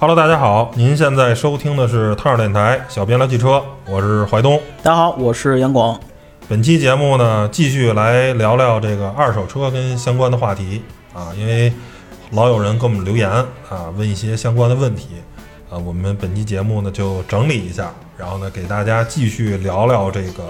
Hello，大家好，您现在收听的是汤儿电台小编聊汽车，我是怀东。大家好，我是杨广。本期节目呢，继续来聊聊这个二手车跟相关的话题啊，因为老有人给我们留言啊，问一些相关的问题啊，我们本期节目呢就整理一下，然后呢给大家继续聊聊这个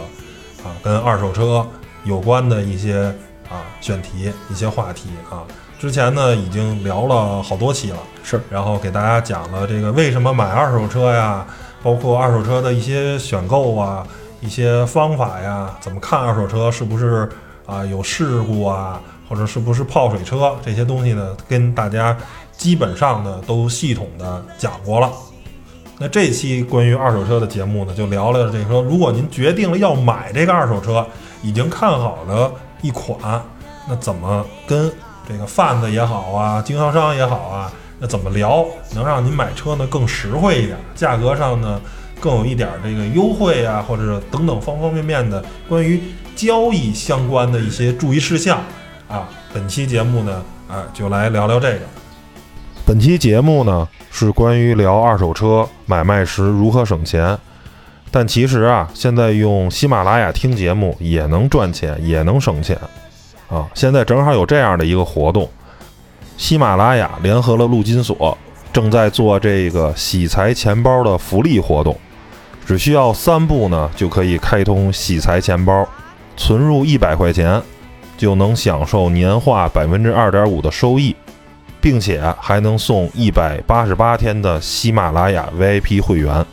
啊跟二手车有关的一些啊选题、一些话题啊。之前呢已经聊了好多期了，是，然后给大家讲了这个为什么买二手车呀，包括二手车的一些选购啊，一些方法呀，怎么看二手车是不是啊有事故啊，或者是不是泡水车这些东西呢，跟大家基本上呢都系统的讲过了。那这期关于二手车的节目呢，就聊聊这个说，如果您决定了要买这个二手车，已经看好了一款，那怎么跟？这个贩子也好啊，经销商也好啊，那怎么聊能让您买车呢更实惠一点，价格上呢更有一点这个优惠啊，或者等等方方面面的关于交易相关的一些注意事项啊。本期节目呢，啊，就来聊聊这个。本期节目呢是关于聊二手车买卖时如何省钱，但其实啊，现在用喜马拉雅听节目也能赚钱，也能省钱。啊，现在正好有这样的一个活动，喜马拉雅联合了陆金所，正在做这个喜财钱包的福利活动，只需要三步呢，就可以开通喜财钱包，存入一百块钱，就能享受年化百分之二点五的收益，并且还能送一百八十八天的喜马拉雅 VIP 会员。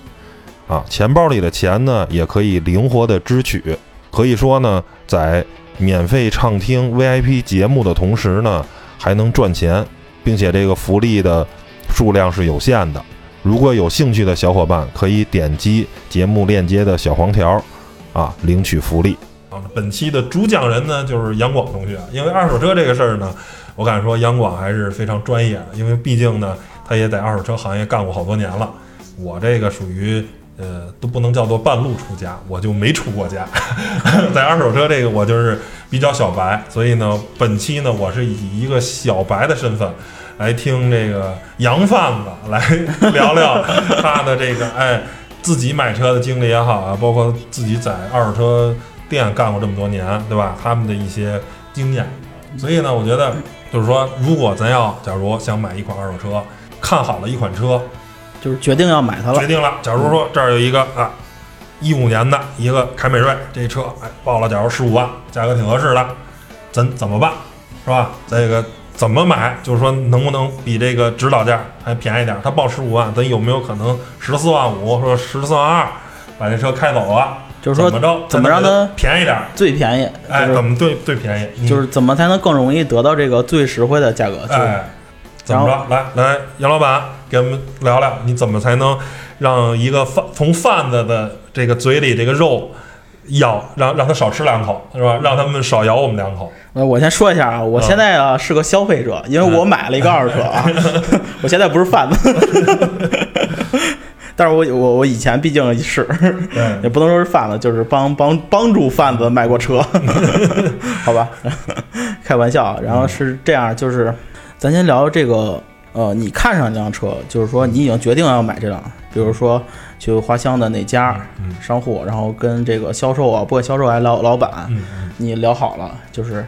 啊，钱包里的钱呢，也可以灵活的支取，可以说呢，在免费畅听 VIP 节目的同时呢，还能赚钱，并且这个福利的数量是有限的。如果有兴趣的小伙伴，可以点击节目链接的小黄条，啊，领取福利。啊，本期的主讲人呢就是杨广同学，因为二手车这个事儿呢，我敢说杨广还是非常专业的，因为毕竟呢，他也在二手车行业干过好多年了。我这个属于。呃，都不能叫做半路出家，我就没出过家，在二手车这个我就是比较小白，所以呢，本期呢，我是以一个小白的身份来听这个杨贩子来聊聊他的这个哎自己买车的经历也好啊，包括自己在二手车店干过这么多年，对吧？他们的一些经验，所以呢，我觉得就是说，如果咱要假如想买一款二手车，看好了一款车。就是决定要买它了。决定了。假如说这儿有一个啊，一五年的一个凯美瑞，这车哎报了，假如十五万，价格挺合适的，咱怎么办？是吧？这个怎么买？就是说能不能比这个指导价还便宜点？他报十五万，咱有没有可能十四万五，说十四万二把这车开走了？就是说怎么着？怎么让它便宜点？最便宜？哎，怎么最最便宜？就是怎么才能更容易得到这个最实惠的价格？哎。怎么着？来来，杨老板，给我们聊聊，你怎么才能让一个贩从贩子的这个嘴里这个肉咬，让让他少吃两口，是吧？让他们少咬我们两口。呃，我先说一下啊，我现在啊是个消费者，因为我买了一个二手车啊，我现在不是贩子，但是我我我以前毕竟是，也不能说是贩子，就是帮帮帮助贩子卖过车，好吧？开玩笑，然后是这样，就是。咱先聊这个，呃，你看上这辆车，就是说你已经决定要买这辆，比如说去花乡的哪家商户，然后跟这个销售啊，不管销售还是老老板，你聊好了，就是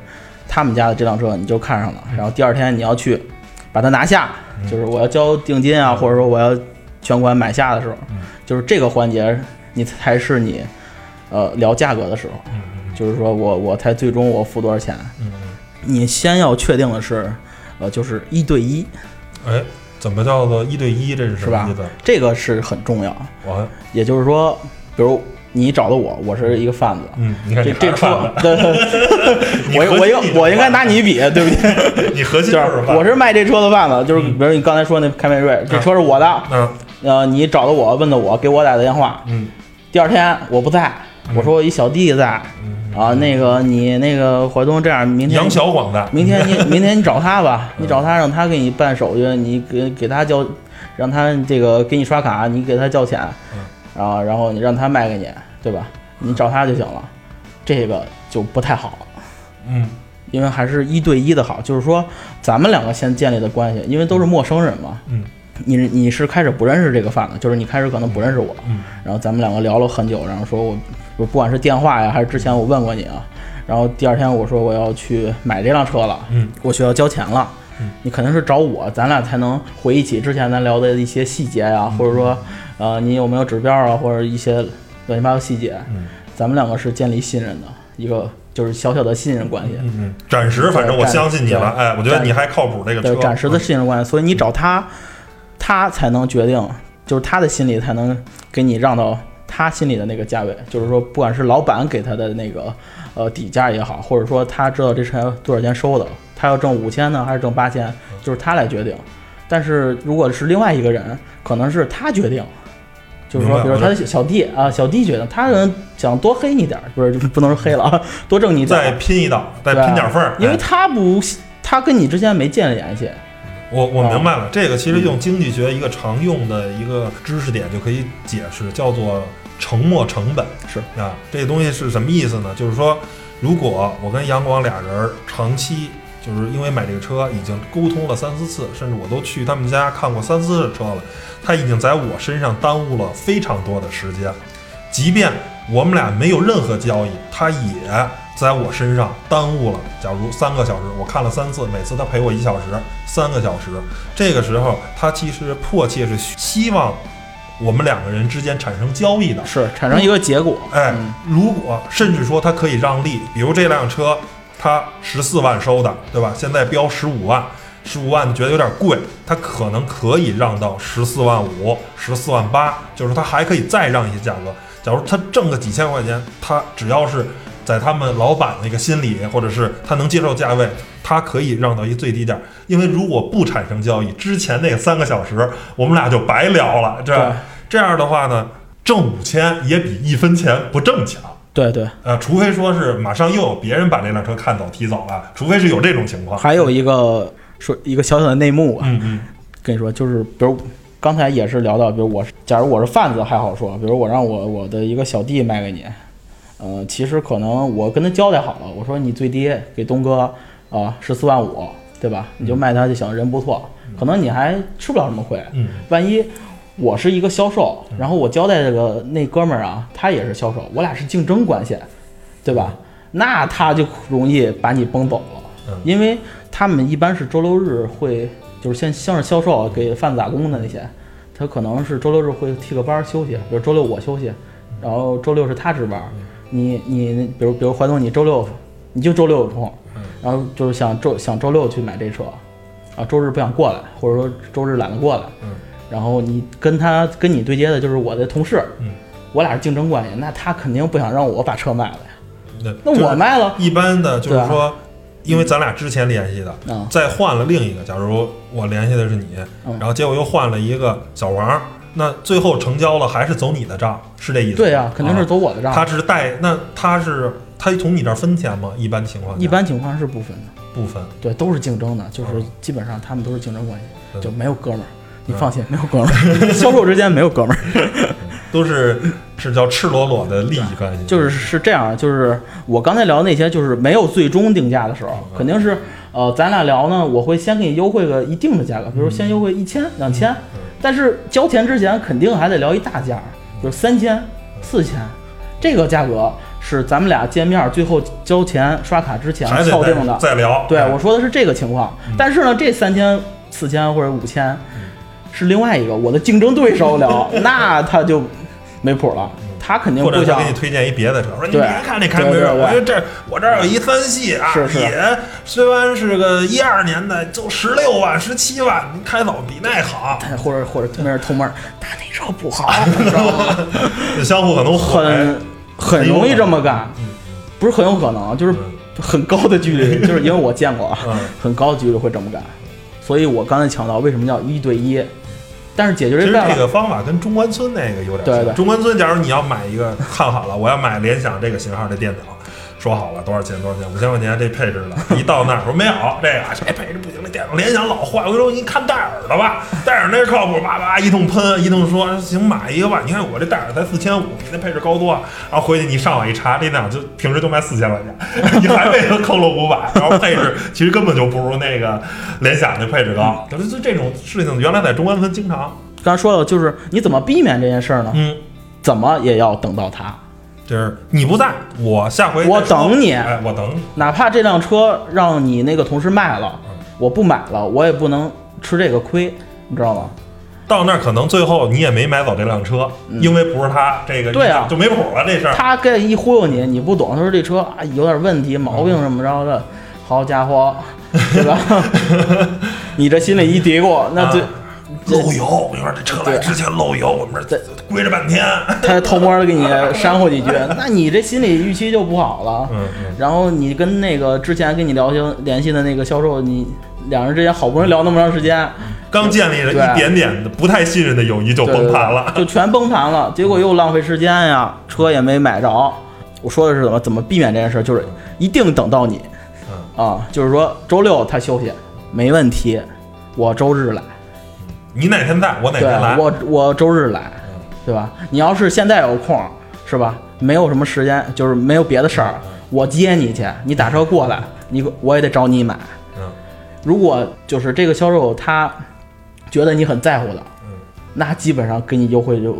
他们家的这辆车你就看上了，然后第二天你要去把它拿下，就是我要交定金啊，或者说我要全款买下的时候，就是这个环节你才是你呃聊价格的时候，就是说我我才最终我付多少钱，你先要确定的是。呃，就是一对一，哎，怎么叫做一对一？这是什么意思？这个是很重要。我，也就是说，比如你找的我，我是一个贩子，嗯，你看这这车，对，我我应我应该拿你比，对不对？你核心就是我是卖这车的贩子，就是比如你刚才说那凯美瑞，这车是我的，嗯，呃，你找的我，问的我，给我打的电话，嗯，第二天我不在，我说我一小弟在。啊，那个你那个怀东这样，明天杨小广的，明天你 明天你找他吧，你找他让他给你办手续，你给给他交，让他这个给你刷卡，你给他交钱，然后然后你让他卖给你，对吧？你找他就行了，这个就不太好，嗯，因为还是一对一的好，就是说咱们两个先建立的关系，因为都是陌生人嘛，嗯，你你是开始不认识这个贩子，就是你开始可能不认识我，嗯，然后咱们两个聊了很久，然后说我不管是电话呀，还是之前我问过你啊，然后第二天我说我要去买这辆车了，嗯，我需要交钱了，嗯，你肯定是找我，咱俩才能回忆起之前咱聊的一些细节呀，或者说呃你有没有指标啊，或者一些乱七八糟细节，嗯，咱们两个是建立信任的一个。就是小小的信任关系，嗯嗯，暂时反正我相信你了，哎，我觉得你还靠谱，这个对暂时的信任关系，所以你找他，他才能决定，就是他的心里才能给你让到他心里的那个价位，就是说，不管是老板给他的那个呃底价也好，或者说他知道这车多少钱收的，他要挣五千呢，还是挣八千，就是他来决定。但是如果是另外一个人，可能是他决定。就是说，比如他的小弟啊，小弟决定他想多黑你点儿，不是不能说黑了啊，多挣你点儿，再拼一道，再拼点缝儿，因为他不，他跟你之间没建立联系。我我明白了，这个其实用经济学一个常用的一个知识点就可以解释，叫做沉没成本。是啊，这个东西是什么意思呢？就是说，如果我跟杨广俩人长期。就是因为买这个车已经沟通了三四次，甚至我都去他们家看过三四次车了，他已经在我身上耽误了非常多的时间。即便我们俩没有任何交易，他也在我身上耽误了。假如三个小时，我看了三次，每次他陪我一小时，三个小时。这个时候，他其实迫切是希望我们两个人之间产生交易的，是产生一个结果。哎，如果甚至说他可以让利，比如这辆车。他十四万收的，对吧？现在标十五万，十五万觉得有点贵，他可能可以让到十四万五、十四万八，就是他还可以再让一些价格。假如他挣个几千块钱，他只要是在他们老板那个心里，或者是他能接受价位，他可以让到一最低价。因为如果不产生交易，之前那三个小时我们俩就白聊了，这这样的话呢，挣五千也比一分钱不挣强。对对，呃，除非说是马上又有别人把这辆车看走提走了，除非是有这种情况。还有一个说一个小小的内幕啊，嗯嗯，跟你说，就是比如刚才也是聊到，比如我假如我是贩子还好说，比如我让我我的一个小弟卖给你，呃，其实可能我跟他交代好了，我说你最低给东哥啊十四万五，对吧？你就卖他就行，人不错，可能你还吃不了什么亏，嗯，万一。我是一个销售，然后我交代这个那哥们儿啊，他也是销售，我俩是竞争关系，对吧？那他就容易把你崩走了，因为他们一般是周六日会，就是先先是销售给贩子打工的那些，他可能是周六日会替个班休息，比如周六我休息，然后周六是他值班。你你比如比如怀东，你周六你就周六有空，然后就是想周想周六去买这车，啊周日不想过来，或者说周日懒得过来。然后你跟他跟你对接的就是我的同事，嗯，我俩是竞争关系，那他肯定不想让我把车卖了呀。那我卖了，一般的就是说，因为咱俩之前联系的，再换了另一个，假如我联系的是你，然后结果又换了一个小王，那最后成交了还是走你的账，是这意思？对呀，肯定是走我的账。他是带，那他是他从你这儿分钱吗？一般情况，一般情况是不分的，不分。对，都是竞争的，就是基本上他们都是竞争关系，就没有哥们儿。你放心，没有哥们儿，销售之间没有哥们儿，都是是叫赤裸裸的利益关系。就是是这样，就是我刚才聊那些，就是没有最终定价的时候，肯定是呃，咱俩聊呢，我会先给你优惠个一定的价格，比如先优惠一千、两千，但是交钱之前肯定还得聊一大价，就是三千、四千，这个价格是咱们俩见面最后交钱刷卡之前敲定的。再聊，对我说的是这个情况，但是呢，这三千、四千或者五千。是另外一个我的竞争对手聊，那他就没谱了，他肯定不想给你推荐一别的车，说你别看这凯美瑞，我觉得这我这儿有一三系啊，也虽然是个一二年的，就十六万、十七万，开走比那好，或者或者没人偷门，他那车不好，你知道吗？相互可能很很容易这么干，不是很有可能，就是很高的几率，就是因为我见过啊，很高的几率会这么干，所以我刚才强调为什么叫一对一。但是解决这这个方法跟中关村那个有点像。中关村，假如你要买一个看好了，我要买联想这个型号的电脑，说好了多少钱多少钱，五千块钱这配置的，一到那儿说没有这个，这配置不行，这电脑联想老坏。我说你看戴尔的吧，戴尔那靠谱，叭叭一通喷，一通说行买一个吧。你看我这戴尔才四千五，比那配置高多。然后回去你上网一查，这电脑就平时就卖四千块钱，你还被他坑了五百，然后配置其实根本就不如那个联想的配置高。就就这种事情，原来在中关村经常。刚才说了，就是你怎么避免这件事儿呢？嗯，怎么也要等到他。就是你不在，我下回我等你，哎，我等你，哪怕这辆车让你那个同事卖了，我不买了，我也不能吃这个亏，你知道吗？到那儿可能最后你也没买走这辆车，因为不是他这个，对啊，就没谱了这事儿。他跟一忽悠你，你不懂，他说这车啊有点问题，毛病什么着的，好家伙，对吧？你这心里一嘀咕，那就。漏油，我跟你说，这车来之前漏油，我们这归着半天。他偷摸的给你 煽乎几句，那你这心理预期就不好了。嗯嗯。然后你跟那个之前跟你聊天联系的那个销售，你两人之间好不容易聊那么长时间，刚建立了一点点的不太信任的友谊就崩盘了，就全崩盘了。结果又浪费时间呀，车也没买着。我说的是怎么怎么避免这件事，就是一定等到你。啊，就是说周六他休息没问题，我周日来。你哪天在，我哪天来。我我周日来，对吧？你要是现在有空，是吧？没有什么时间，就是没有别的事儿，我接你去，你打车过来，你我也得找你买。嗯，如果就是这个销售他觉得你很在乎的，嗯，那基本上给你优惠就。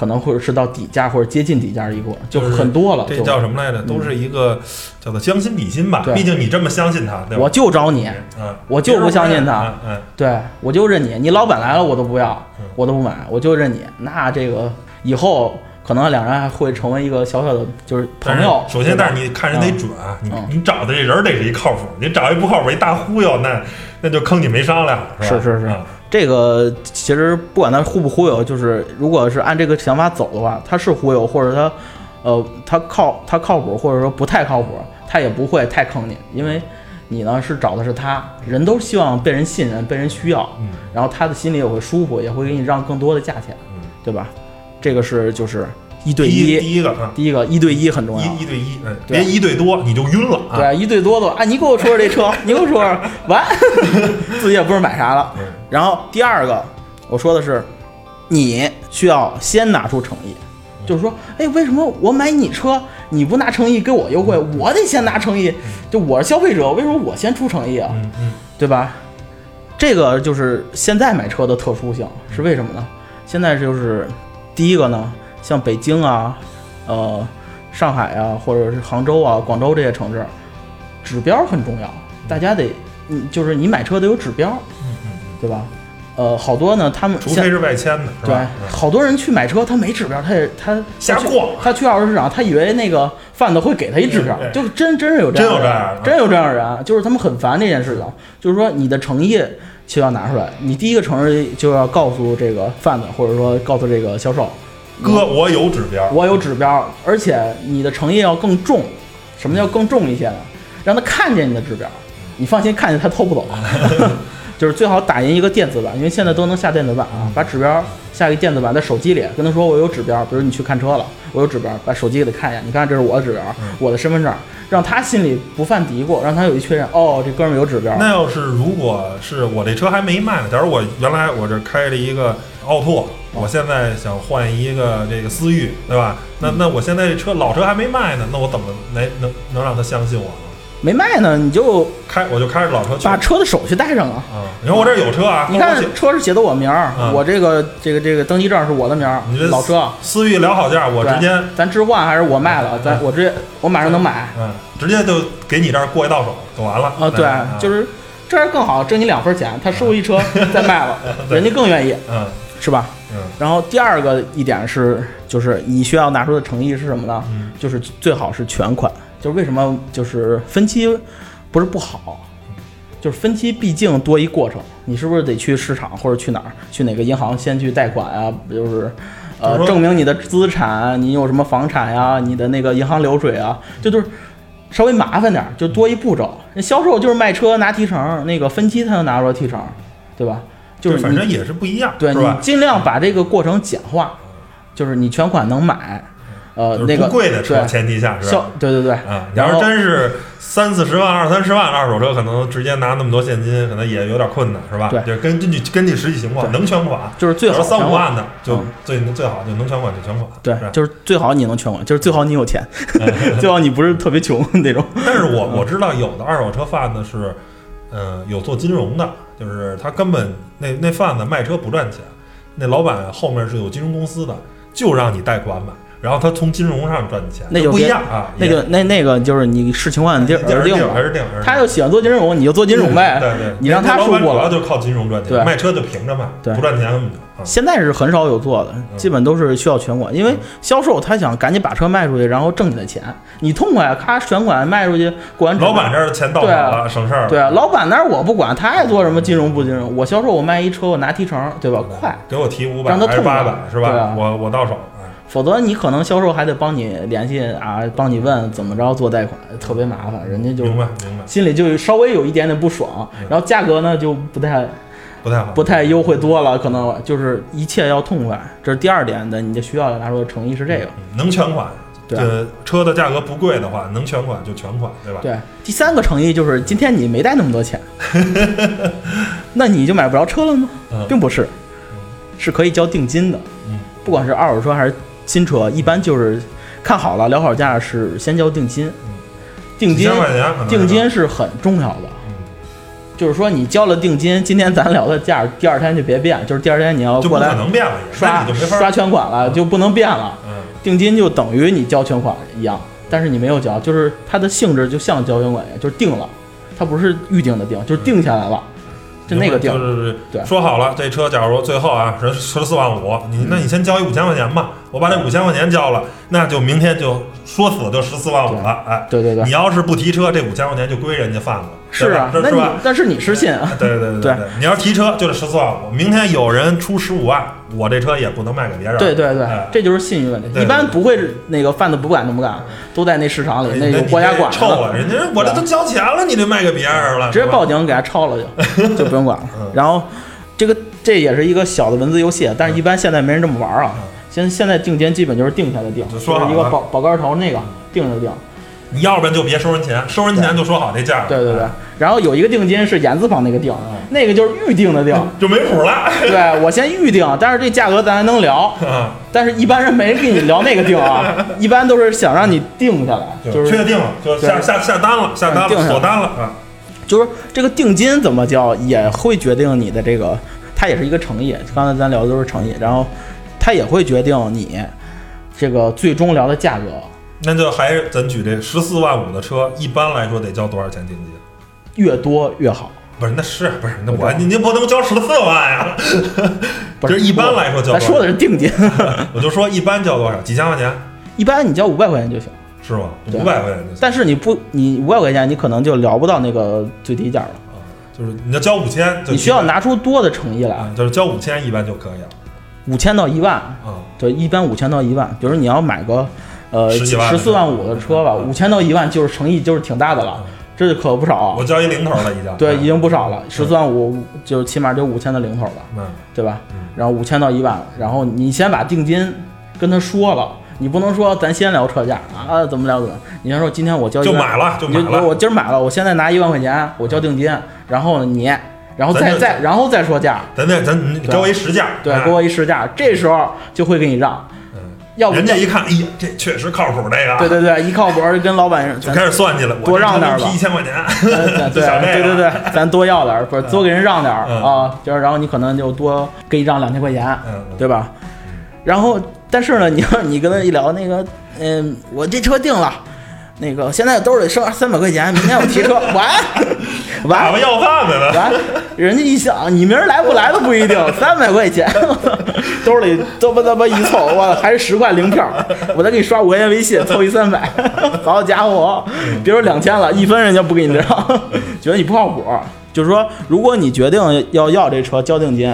可能或者是到底价或者接近底价一个，就很多了。这叫什么来着？都是一个叫做将心比心吧。毕竟你这么相信他，我就找你，嗯，我就不相信他，嗯，对我就认你。你老板来了我都不要，我都不买，我就认你。那这个以后可能两人还会成为一个小小的，就是朋友。首先，但是你看人得准，你你找的这人得是一靠谱。你找一不靠谱，一大忽悠，那那就坑你没商量，是是是。这个其实不管他忽不忽悠，就是如果是按这个想法走的话，他是忽悠，或者他，呃，他靠他靠谱，或者说不太靠谱，他也不会太坑你，因为你呢是找的是他，人都希望被人信任，被人需要，然后他的心里也会舒服，也会给你让更多的价钱，对吧？这个是就是。一对一，第一个，第一个一对一很重要，一一对一，别一对多你就晕了。对，一对多的，啊，你给我说说这车，你给我说说，完，自己也不知道买啥了。然后第二个，我说的是，你需要先拿出诚意，就是说，哎，为什么我买你车，你不拿诚意给我优惠，我得先拿诚意，就我是消费者，为什么我先出诚意啊？嗯嗯，对吧？这个就是现在买车的特殊性，是为什么呢？现在就是第一个呢。像北京啊，呃，上海啊，或者是杭州啊、广州这些城市，指标很重要，大家得，嗯，就是你买车得有指标，对吧？呃，好多呢，他们除非是外迁的，对，好多人去买车，他没指标，他也他瞎逛，他去二手市场，他以为那个贩子会给他一指标，就真真是有这样，真有这样，真有这样的人，就是他们很烦这件事情，就是说你的诚意就要拿出来，你第一个诚意就要告诉这个贩子，或者说告诉这个销售。哥，我有指标，我有指标，而且你的诚意要更重。什么叫更重一些呢？让他看见你的指标，你放心，看见他偷不走。就是最好打印一个电子版，因为现在都能下电子版啊。把指标下一个电子版在手机里，跟他说我有指标，比如你去看车了，我有指标，把手机给他看一眼，你看这是我的指标，我的身份证，让他心里不犯嘀咕，让他有一确认，哦，这哥们有指标。那要是如果是我这车还没卖呢，假如我原来我这开了一个奥拓。我现在想换一个这个思域，对吧？那那我现在这车老车还没卖呢，那我怎么能能能让他相信我呢？没卖呢，你就开我就开着老车去，把车的手续带上啊。啊，你说我这有车啊？你看车是写的我名儿，我这个这个这个登记证是我的名儿。你这老车思域聊好价，我直接咱置换还是我卖了？咱我直接我马上能买。嗯，直接就给你这儿过一到手就完了。啊，对，就是这样更好，挣你两分钱。他收一车 再卖了，人家更愿意。嗯。是吧？嗯，然后第二个一点是，就是你需要拿出的诚意是什么呢？嗯，就是最好是全款。就是为什么就是分期不是不好？就是分期毕竟多一过程，你是不是得去市场或者去哪儿去哪个银行先去贷款啊？就是呃证明你的资产，你有什么房产呀？你的那个银行流水啊，这都是稍微麻烦点，就多一步骤。那销售就是卖车拿提成，那个分期他就拿不着提成，对吧？就是反正也是不一样，对你尽量把这个过程简化，就是你全款能买，呃那个贵的车前提下是吧？对对对，啊，你要是真是三四十万、二三十万二手车，可能直接拿那么多现金，可能也有点困难，是吧？对，就根根据根据实际情况，能全款就是最好三五万的就最最好就能全款就全款，对，就是最好你能全款，就是最好你有钱，最好你不是特别穷那种。但是我我知道有的二手车贩子是，嗯，有做金融的，就是他根本那那贩子卖车不赚钱，那老板后面是有金融公司的，就让你贷款买。然后他从金融上赚钱，那就不一样啊。那就那那个就是你视情况而定而定还是定。他就喜欢做金融，你就做金融呗。对对，你让他说过了。主要就靠金融赚钱，卖车就平着卖，不赚钱。现在是很少有做的，基本都是需要全款，因为销售他想赶紧把车卖出去，然后挣你的钱。你痛快，咔全款卖出去，过完老板这儿钱到手了，省事儿。对啊，老板那儿我不管，他爱做什么金融不金融，我销售我卖一车，我拿提成，对吧？快，给我提五百，让他痛快是吧？我我到手。否则你可能销售还得帮你联系啊，帮你问怎么着做贷款，特别麻烦，人家就明白明白，心里就稍微有一点点不爽，然后价格呢就不太不太好，不太优惠多了，可能就是一切要痛快，这是第二点的，你的需要拿出的诚意是这个，能全款，对，车的价格不贵的话，能全款就全款，对吧？对，第三个诚意就是今天你没带那么多钱，那你就买不着车了吗？并不是，是可以交定金的，嗯，不管是二手车还是。新车一般就是看好了聊好价是先交定金，定金定金是很重要的，就是说你交了定金，今天咱聊的价，第二天就别变，就是第二天你要过来刷刷全款了就不能变了，定金就等于你交全款一样，但是你没有交，就是它的性质就像交全款一样，就是定了，它不是预定的定，就是定下来了。就那个定，就是说好了，这车假如最后啊十十四万五，你那你先交一五千块钱吧，我把那五千块钱交了，那就明天就说死就十四万五了，哎，对对对，你要是不提车，这五千块钱就归人家贩子。是啊，那你但是你失信啊？对对对对对，你要提车就是十四万五，明天有人出十五万，我这车也不能卖给别人。对对对，这就是信誉问题。一般不会那个贩子不敢那么干，都在那市场里，那个国家管。臭啊！人家我这都交钱了，你这卖给别人了，直接报警给他抄了就，就不用管了。然后这个这也是一个小的文字游戏，但是一般现在没人这么玩啊。现现在定金基本就是定下的定，就是一个保保杆头那个定就定。你要不然就别收人钱，收人钱就说好这价。对对对，然后有一个定金是言字旁那个定，那个就是预定的定，就没谱了。对我先预定，但是这价格咱还能聊。但是一般人没跟你聊那个定啊，一般都是想让你定下来，就是确定了，就下下下单了，下单了，锁单了啊。就是这个定金怎么交，也会决定你的这个，它也是一个诚意。刚才咱聊的都是诚意，然后它也会决定你这个最终聊的价格。那就还是咱举这十四万五的车，一般来说得交多少钱定金？越多越好。不是，那是不是？那我您您不能交十四万呀？不是，一般来说交。咱说的是定金。我就说一般交多少？几千块钱？一般你交五百块钱就行。是吗？五百块钱就行。但是你不，你五百块钱你可能就聊不到那个最低价了。啊，就是你要交五千，你需要拿出多的诚意来。啊就是交五千一般就可以了。五千到一万。啊。对，一般五千到一万。比如你要买个。呃，十四万五的车吧，五千到一万就是诚意，就是挺大的了，这可不少。我交一零头了，已经。对，已经不少了。十四万五就起码就五千的零头了，嗯，对吧？然后五千到一万，然后你先把定金跟他说了，你不能说咱先聊车价啊，怎么聊怎么？你先说今天我交就买了，就买了。我今儿买了，我现在拿一万块钱，我交定金，然后你，然后再再然后再说价。咱再咱给我一实价，对，给我一实价，这时候就会给你让。要不人家一看，哎呀，这确实靠谱，这个。对对对，一靠谱就，跟老板就开始算计了，多让点吧，一千块钱，对对 对对，咱多要点，不是多给人让点啊，就是然后你可能就多给你让两千块钱，对吧？然后，但是呢，你要你跟他一聊，那个，嗯，我这车定了。那个现在兜里剩三百块钱，明天我提车完，完了要饭的了。完，人家一想，你明儿来不来都不一定。三百块钱，兜里嘚吧嘚吧一凑，我还是十块零票，我再给你刷五块钱微信，凑一三百。好家伙，别说两千了，一分人家不给你让，觉得你不靠谱。就是说，如果你决定要要这车交定金，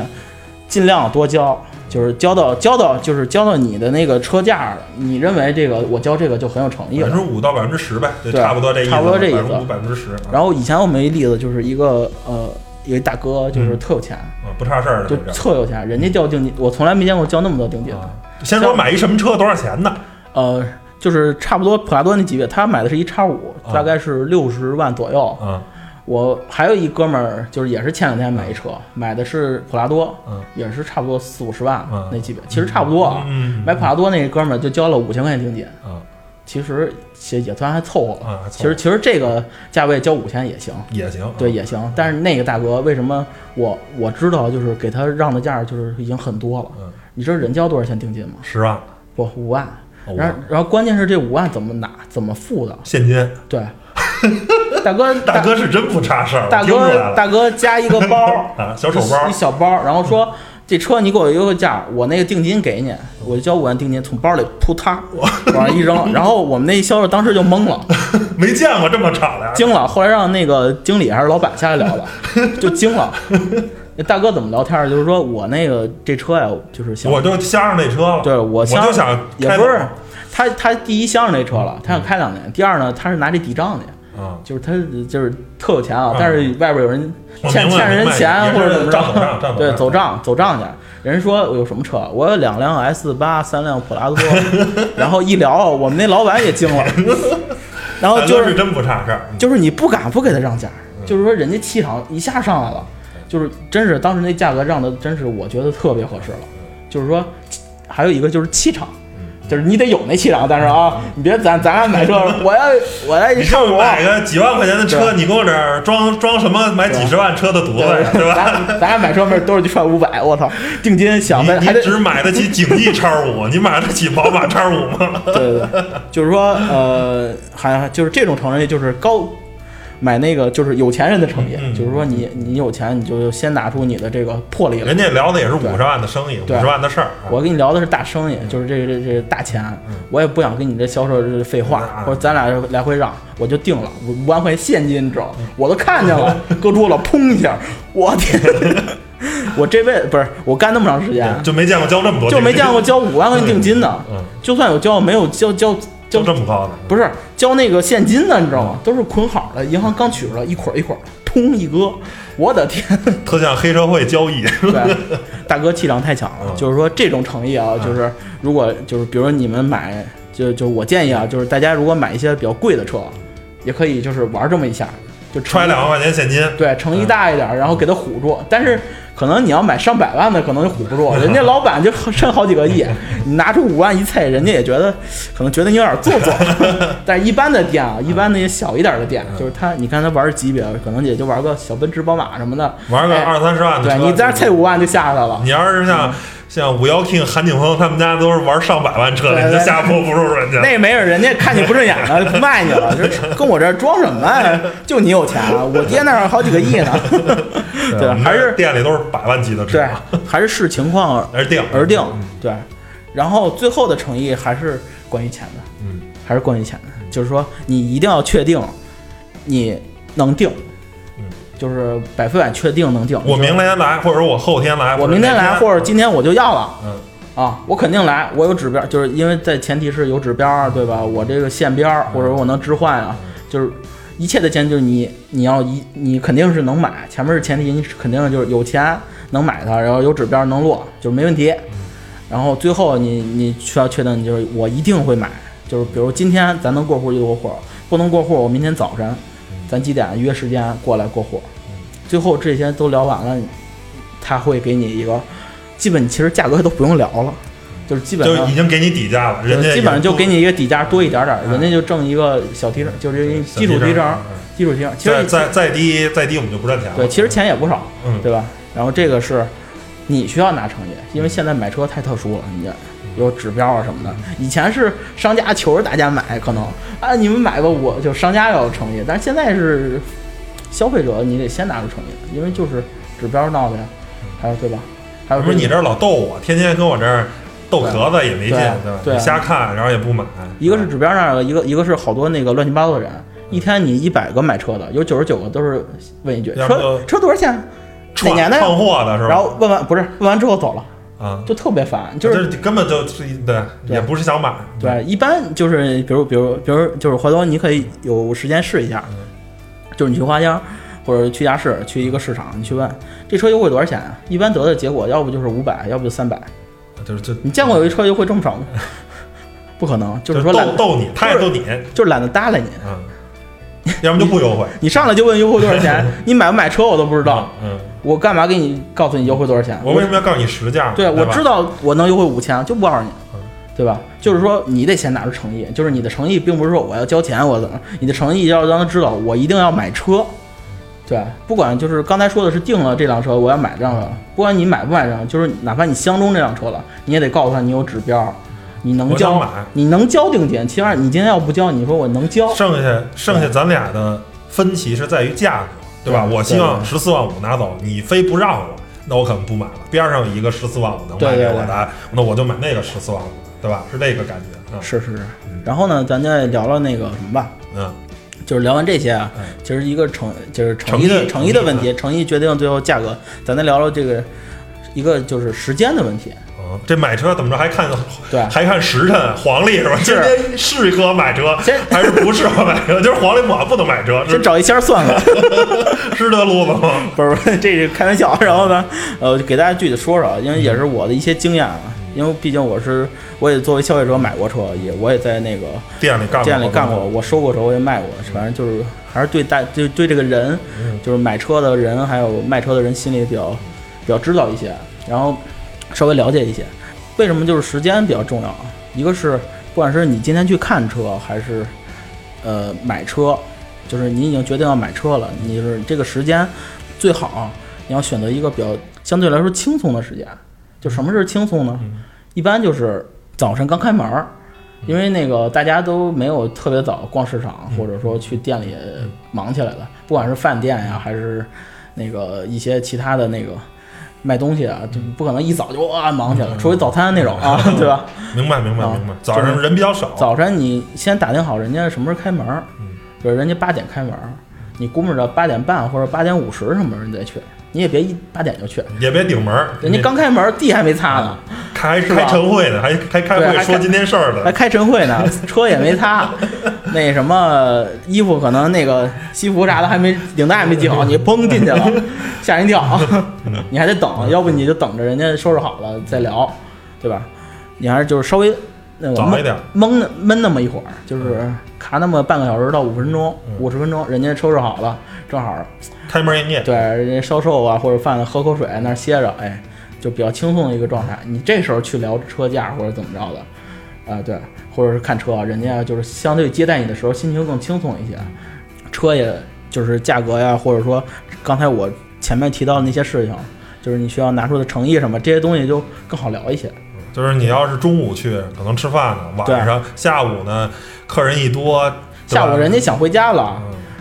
尽量多交。就是交到交到就是交到你的那个车价，你认为这个我交这个就很有诚意了。百分之五到百分之十呗，对，差不多这意思。差不多这意思。百分之十。然后以前我们一例子就是一个呃，有一个大哥就是特有钱，不差事儿就特有钱，人家交定金，我从来没见过交那么多定金。先说买一什么车多少钱呢？呃，就是差不多普拉多那级别，他买的是一叉五，大概是六十万左右。嗯，我还有一哥们儿，就是也是前两天买一车，买的是普拉多，嗯，也是差不多四五十万嗯那级别，其实差不多啊。嗯，买普拉多那哥们儿就交了五千块钱定金，啊其实也也算还凑合了。啊，其实其实这个价位交五千也行，也行，对，也行。但是那个大哥为什么我我知道就是给他让的价就是已经很多了。嗯，你知道人交多少钱定金吗？十万，不，五万。哦然后然后关键是这五万怎么拿怎么付的？现金，对，大哥 大哥是真不差事儿，大哥大哥加一个包 啊，小手包。一，小包，然后说这车你给我优惠价，我那个定金给你，我就交五万定金，从包里扑嗒往上一扔，然后我们那销售当时就懵了，没见过这么吵的，惊了，后来让那个经理还是老板下来聊了，就惊了。那大哥怎么聊天儿？就是说我那个这车呀，就是想我就相上那车了，对我我相就想开也不是他他第一相上那车了，他想开两年。第二呢，他是拿这抵账去，啊，就是他就是特有钱啊嗯，但是外边有人欠欠人钱或者怎么着，对，走账走账去。人说我有什么车？我有两辆 S 八，三辆普拉多。然后一聊，我们那老板也惊了。然后大就是真不差事儿，就是你不敢不给他让价，就是说人家气场一下上来了，就是真是当时那价格让的真是我觉得特别合适了，就是说还有一个就是气场。就是你得有那气场，但是啊，你别咱咱俩买车，我要我要一你上我，买个几万块钱的车，你给我这儿装装什么买几十万车的犊子呀，对吧？咱咱俩买车没都是去赚五百，我操，定金想的，你还得只买得起景逸叉五，你买得起宝马叉五吗？对对对，就是说呃，还就是这种成人，就是高买那个就是有钱人的诚意，就是说你你有钱，你就先拿出你的这个魄力来人。家聊的也是五十万的生意，五十万的事儿。我跟你聊的是大生意，就是这这这大钱，我也不想跟你这销售这废话，嗯。或者咱俩来回让，我就定了五五万块现金，你知道吗？我都看见了，搁桌了，砰一下，我天！我这辈子不是我干那么长时间，就没见过交这么多，就没见过交五万块钱定金的，嗯，就算有交，没有交交交交这么高的，不是交那个现金的，你知道吗？都是捆好的，银行刚取出来，一捆儿一捆儿，砰一搁，我的天！特像黑社会交易。对，大哥气场太强了，嗯就是说这种诚意啊，就是如果就是比如说你们买，就就我建议啊，就是大家如果买一些比较贵的车，也可以就是玩这么一下，就揣两万块钱现金，对诚意大一点，然后给他唬住。但是可能你要买上百万的，可能就唬不住，人家老板就趁好几个亿，你拿出五万一猜，人家也觉得可能觉得你有点做作。但是一般的店啊，一般那些小一点的店，就是他，你看他玩级别，可能也就玩个小奔驰、宝马什么的，哎玩个二三十万对你在这猜五万就吓着了。你要是像像五幺 King、韩景峰他们家都是玩上百万车的，对你就对下坡不入人家。那没人，人家看你不顺眼了，就 不卖你了。就是跟我这装什么呀？就你有钱啊，我爹那儿好几个亿呢。对，还是店里都是百万级的车对，还是视情况 而定而定嗯。对，然后最后的诚意还是关于钱的，嗯，还是关于钱的，就是说你一定要确定你能定，嗯，就是百分百确定能定。我明天来，或者我后天来，我明天来，或者今天我就要了。嗯啊，我肯定来，我有指标，就是因为在前提是有指标，对吧？我这个线标或者我能置换啊，就是一切的前提就是你你要一你肯定是能买，前面是前提，你肯定就是有钱能买它，然后有指标能落，就是没问题。然后最后你你需要确定，就是我一定会买，就是比如今天咱能过户就过户，不能过户我明天早晨咱几点约时间过来过户。最后这些都聊完了，他会给你一个基本其实价格都不用聊了，就是基本就上已经给你底价了，人家基本上就给你你一个底价多一点点人家就挣一个小提成，就是一基础提成，基础提成。其实再再再低再低我们就不赚钱了。对，其实钱也不少，嗯对吧？然后这个是你需要拿诚意，因为现在买车太特殊了，你这有指标啊什么的。以前是商家求着大家买，可能啊你们买吧，我就商家要有诚意，但是现在是消费者，你得先拿出诚意，因为就是指标闹的呀，还有对吧？还有不是你这儿老逗我，天天跟我这儿逗壳子也没劲，对瞎看，然后也不买。一个是指标上的，一个一个是好多那个乱七八糟的人，一天你一百个买车的，有九十九个都是问一句车车多少钱？哪年的呀？串货的是吧？然后问完不是问完之后走了，啊，就特别烦，就是根本就是对，也不是想买。对，一般就是比如比如比如就是回头你可以有时间试一下，就是你去花乡或者去家市去一个市场，你去问这车优惠多少钱啊？一般得的结果要不就是五百，要不就三百。就是就你见过有一车优惠这么少吗？不可能，就是说逗逗你，他也逗你，就是懒得搭理你。嗯。要么就不优惠，你上来就问优惠多少钱？你买不买车我都不知道。嗯，我干嘛给你告诉你优惠多少钱？我为什么要告诉你实价？对，我知道我能优惠五千，就不告诉你，对吧？就是说你得先拿出诚意，就是你的诚意并不是说我要交钱，我怎么？你的诚意要让他知道我一定要买车，对，不管就是刚才说的是定了这辆车，我要买这辆车，不管你买不买这辆，就是哪怕你相中这辆车了，你也得告诉他你有指标。你能交，你能交定金。其实你今天要不交，你说我能交。剩下剩下咱俩的分歧是在于价格，对吧？我希望十四万五拿走，你非不让我，那我可能不买了。边上有一个十四万五能卖给我的，那我就买那个十四万五，对吧？是这个感觉。是是是。然后呢，咱再聊聊那个什么吧。嗯，就是聊完这些啊，其实一个诚就是诚意的诚意的问题，诚意决定最后价格。咱再聊聊这个一个就是时间的问题。这买车怎么着还看对，还看时辰黄历是吧？今天适合买车还是不适合买车？就是黄历不好不能买车。先找一仙算了，是这路子吗？不是，这是开玩笑。然后呢，呃，给大家具体说说，因为也是我的一些经验啊。因为毕竟我是我也作为消费者买过车，也我也在那个店里干店里干过，我收过车，我也卖过。反正就是还是对大对对这个人，就是买车的人还有卖车的人心里比较比较知道一些。然后。稍微了解一些，为什么就是时间比较重要啊？一个是不管是你今天去看车，还是呃买车，就是你已经决定要买车了，你是这个时间最好你要选择一个比较相对来说轻松的时间。就什么是轻松呢？一般就是早晨刚开门儿，因为那个大家都没有特别早逛市场，或者说去店里忙起来了，不管是饭店呀，还是那个一些其他的那个。卖东西啊，就不可能一早就哇忙起来了，除非早餐那种啊，对吧？明白，明白，明白。早上人比较少。早晨你先打听好人家什么时候开门，嗯，就是人家八点开门，你估摸着八点半或者八点五十什么时候你再去，你也别一八点就去，也别顶门，人家刚开门，地还没擦呢，开开晨会呢，还还开会说今天事儿呢，还开晨会呢，车也没擦。那什么衣服可能那个西服啥的还没领带还没系好，你嘣进去了，吓人一跳，你还得等，要不你就等着人家收拾好了再聊，对吧？你还是就是稍微那个早一点，闷闷那么一会儿，就是卡那么半个小时到五分钟，五十分钟，人家收拾好了，正好开门营业，对，人家销售啊或者饭喝口水那歇着，哎，就比较轻松的一个状态。你这时候去聊车价或者怎么着的，啊，对。或者是看车，人家就是相对接待你的时候心情更轻松一些，车也就是价格呀，或者说刚才我前面提到的那些事情，就是你需要拿出的诚意什么这些东西就更好聊一些。就是你要是中午去，可能吃饭呢，晚上下午呢，客人一多，下午人家想回家了，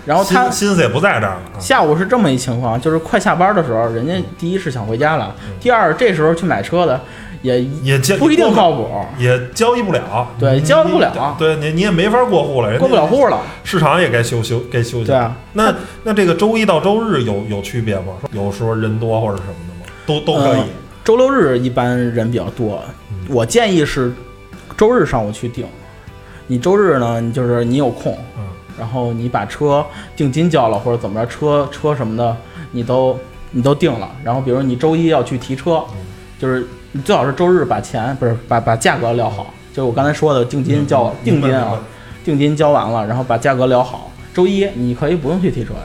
然后他心思也不在这儿了。下午是这么一情况，就是快下班的时候，人家第一是想回家了，第二这时候去买车的。也也不一定靠谱，也交易不了。对，交易不了。对你，你也没法过户了，过不了户了。市场也该休休，该休息。对啊，那那这个周一到周日有有区别吗？有时候人多或者什么的吗？都都可以。周六日一般人比较多，我建议是周日上午去订。你周日呢，你就是你有空，然后你把车定金交了或者怎么着，车车什么的你都你都定了。然后比如你周一要去提车，就是。你最好是周日把钱不是把把价格聊好，就是我刚才说的定金交定金啊，定金交完了，然后把价格聊好。周一你可以不用去提车呀，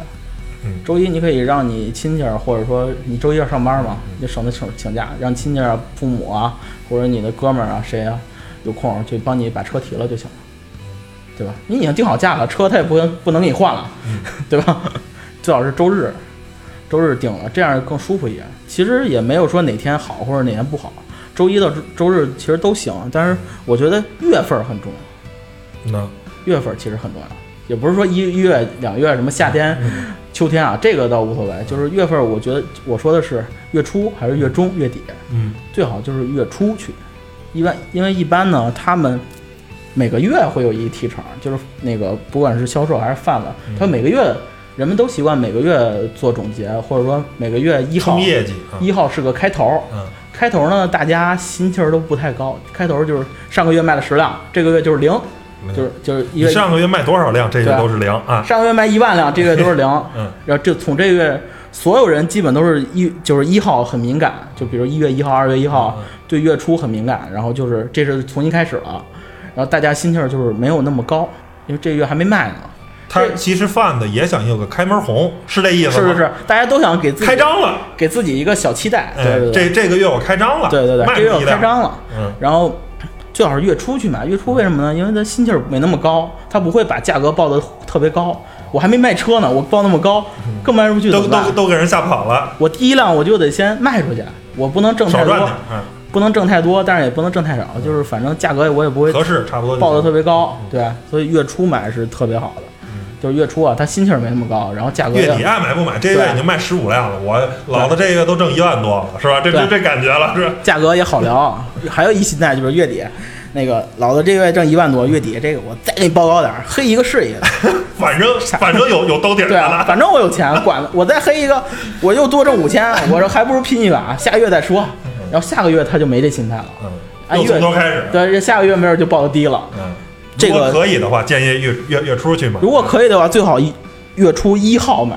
周一你可以让你亲戚或者说你周一要上班嘛，你省得请请假，让亲戚啊、父母啊或者你的哥们儿啊谁啊有空就帮你把车提了就行了，对吧？你已经定好价了，车他也不能不能给你换了，对吧？最好是周日。周日定了，这样更舒服一点。其实也没有说哪天好或者哪天不好，周一到周日其实都行。但是我觉得月份很重要。那月份其实很重要，也不是说一月、两月什么夏天、秋天啊，这个倒无所谓。就是月份，我觉得我说的是月初还是月中、月底。嗯，最好就是月初去。一般因为一般呢，他们每个月会有一提成，就是那个不管是销售还是贩子，他每个月。人们都习惯每个月做总结，或者说每个月一号业绩，一号是个开头。嗯，开头呢，大家心气儿都不太高。开头就是上个月卖了十辆，这个月就是零，就是就是一个上个月卖多少辆，这个都是零啊。上个月卖一万辆，这个月都是零。嗯，然后这从这个月，所有人基本都是一就是一号很敏感，就比如一月一号、二月一号对月初很敏感，然后就是这是重新开始了。然后大家心气儿就是没有那么高，因为这个月还没卖呢。他其实贩子也想有个开门红，是这意思吗？是是是，大家都想给自己开张了，给自己一个小期待。对对对，这这个月我开张了，对对对，这个月我开张了。嗯，然后最好是月初去买，月初为什么呢？因为他心气儿没那么高，他不会把价格报的特别高。我还没卖车呢，我报那么高，更卖不出去，都都都给人吓跑了。我第一辆我就得先卖出去，我不能挣太多，不能挣太多，但是也不能挣太少，就是反正价格我也不会合适，差不多报的特别高，对，所以月初买是特别好的。就是月初啊，他心气儿没那么高，然后价格月底爱买不买，这月已经卖十五辆了。我老子这月都挣一万多了，是吧？这这这感觉了，是价格也好聊。还有一心态就是月底，那个老子这月挣一万多，月底这个我再给你报高点儿，黑一个是一个。反正反正有有兜底儿的，反正我有钱，管我再黑一个，我又多挣五千，我说还不如拼一把，下个月再说。然后下个月他就没这心态了，嗯，又从头开始。对，下个月没准就报的低了，嗯。这个可以的话，建议月月月初去买。如果可以的话，最好一月初一号买，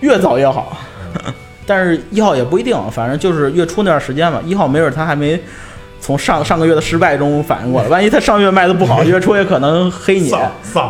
越早越好。但是一号也不一定，反正就是月初那段时间嘛。一号没准他还没从上上个月的失败中反应过来，万一他上月卖的不好，月初也可能黑你。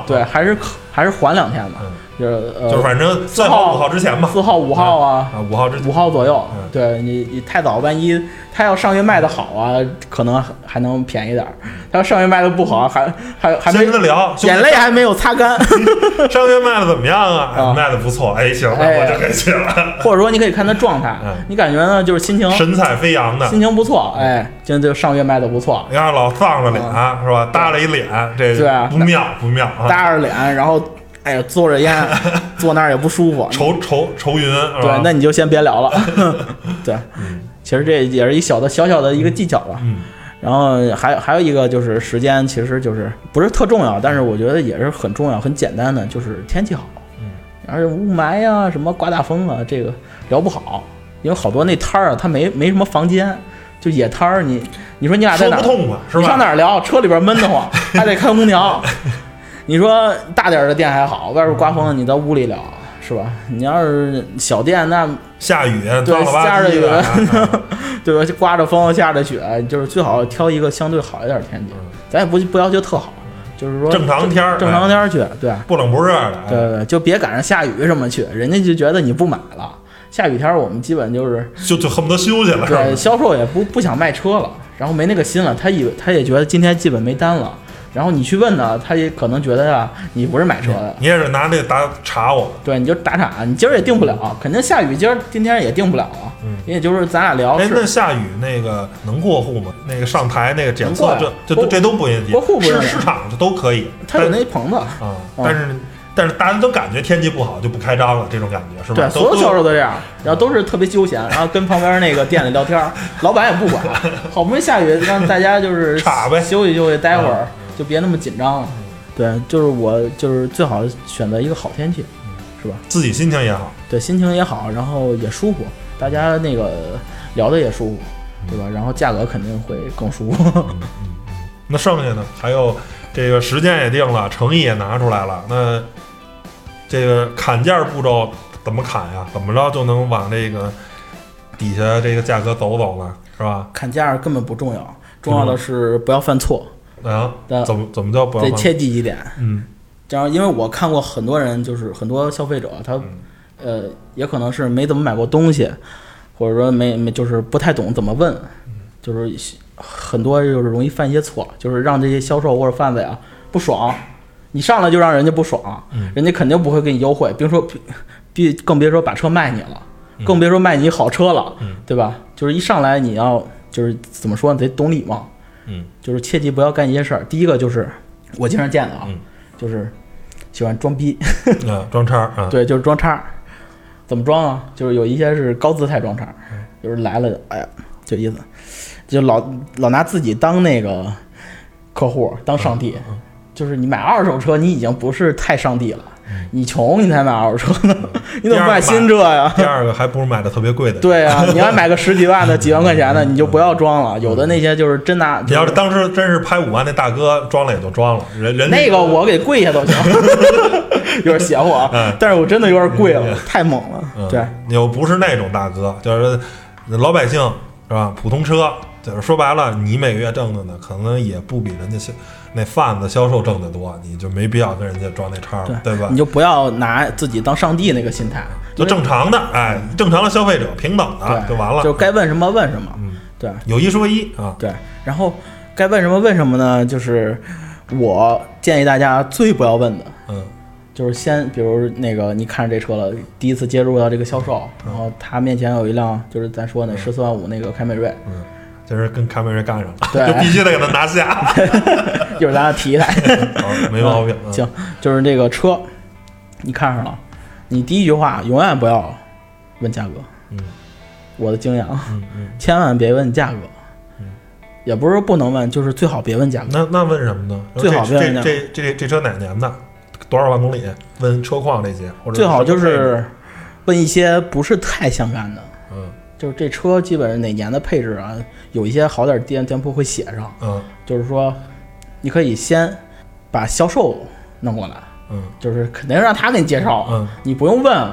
对，还是还是缓两天吧。就是呃，就是反正四号五号之前吧，四号五号啊，五号之五号左右。对你你太早，万一他要上月卖的好啊，可能还能便宜点儿。他要上月卖的不好，还还还没跟他聊，眼泪还没有擦干。上月卖的怎么样啊？卖的不错，哎，行，那我就给去了。或者说你可以看他状态，你感觉呢？就是心情神采飞扬的，心情不错，哎，就就上月卖的不错。你看老丧着脸是吧？耷了一脸，这对不妙不妙啊！耷着脸，然后。哎呀，坐着烟，坐那儿也不舒服，愁愁愁云。对，那你就先别聊了。对，其实这也是一小的小小的一个技巧吧。嗯。然后还还有一个就是时间，其实就是不是特重要，但是我觉得也是很重要、很简单的，就是天气好。嗯。而且雾霾呀，什么刮大风啊，这个聊不好，因为好多那摊儿啊，它没没什么房间，就野摊儿。你你说你俩在哪？不痛快是吧？你上哪儿聊？车里边闷得慌，还得开空调。你说大点儿的店还好，外边刮风，你到屋里聊是吧？你要是小店，那下雨，对，下着雨，对吧？就刮着风，下着雪，就是最好挑一个相对好一点天气。咱也不不要求特好，就是说正常天儿，正常天儿去，对，不冷不热的，对对，就别赶上下雨什么去，人家就觉得你不买了。下雨天儿我们基本就是就就恨不得休息了，对，销售也不不想卖车了，然后没那个心了，他以为他也觉得今天基本没单了。然后你去问呢，他也可能觉得呀，你不是买车的，你也是拿这个打查我。对，你就打岔，你今儿也定不了，肯定下雨，今儿今天也定不了啊。嗯，也就是咱俩聊。哎，那下雨那个能过户吗？那个上台那个检测，这这这都不问题。过户不是市场这都可以。他有那棚子啊，但是但是大家都感觉天气不好就不开张了，这种感觉是吧？对，所有销售都这样，然后都是特别休闲，然后跟旁边那个店里聊天，老板也不管，好不容易下雨，让大家就是 休息休息，待会儿。就别那么紧张了，对，就是我就是最好选择一个好天气，是吧？自己心情也好，对，心情也好，然后也舒服，大家那个聊的也舒服，对吧？然后价格肯定会更舒服。那剩下呢？还有这个时间也定了，诚意也拿出来了，那这个砍价步骤怎么砍呀？怎么着就能往这个底下这个价格走走呢？是吧？砍价根本不重要，重要的是不要犯错。啊，怎么怎么叫不要？得切记几点。嗯，这样，因为我看过很多人，就是很多消费者，他呃，也可能是没怎么买过东西，或者说没没就是不太懂怎么问，就是很多就是容易犯一些错，就是让这些销售或者贩子呀不爽，你上来就让人家不爽，人家肯定不会给你优惠，别说别更别说把车卖你了，更别说卖你好车了，对吧？就是一上来你要就是怎么说得懂礼貌。嗯，就是切记不要干一些事儿。第一个就是我经常见的啊，就是喜欢装逼，啊，装叉啊，对，就是装叉。怎么装啊？就是有一些是高姿态装叉，就是来了，哎呀，就意思，就老老拿自己当那个客户，当上帝。就是你买二手车，你已经不是太上帝了。你穷，你才买二手车呢，你怎么买新车呀？第二个还不如买的特别贵的。对呀，你要买个十几万的、几万块钱的，你就不要装了。有的那些就是真拿。你要是当时真是拍五万那大哥装了也就装了，人人那个我给跪下都行，有点邪乎啊。但是我真的有点贵了，太猛了。对，又不是那种大哥，就是老百姓是吧？普通车就是说白了，你每个月挣的呢，可能也不比人家销那贩子销售挣得多，你就没必要跟人家装那叉了，对吧？你就不要拿自己当上帝那个心态，就正常的，哎，正常的消费者平等的就完了，就该问什么问什么，嗯，对，有一说一啊，对，然后该问什么问什么呢？就是我建议大家最不要问的，嗯。就是先，比如那个你看着这车了，第一次接触到这个销售，然后他面前有一辆，就是咱说那十四万五那个凯美瑞，嗯，就是跟凯美瑞干上了，对，就必须得给他拿下。一会儿咱俩提一台，没毛病。行，就是这个车，你看上了，你第一句话永远不要问价格，嗯，我的经验啊，嗯嗯，千万别问价格，嗯，也不是说不能问，就是最好别问价格。那那问什么呢？最好别问这这这这车哪年的？多少万公里？问车况这些，或者最好就是问一些不是太相干的。嗯，就是这车基本上哪年的配置啊？有一些好点店店铺会写上。嗯，就是说，你可以先把销售弄过来。嗯，就是肯定让他给你介绍。嗯，你不用问。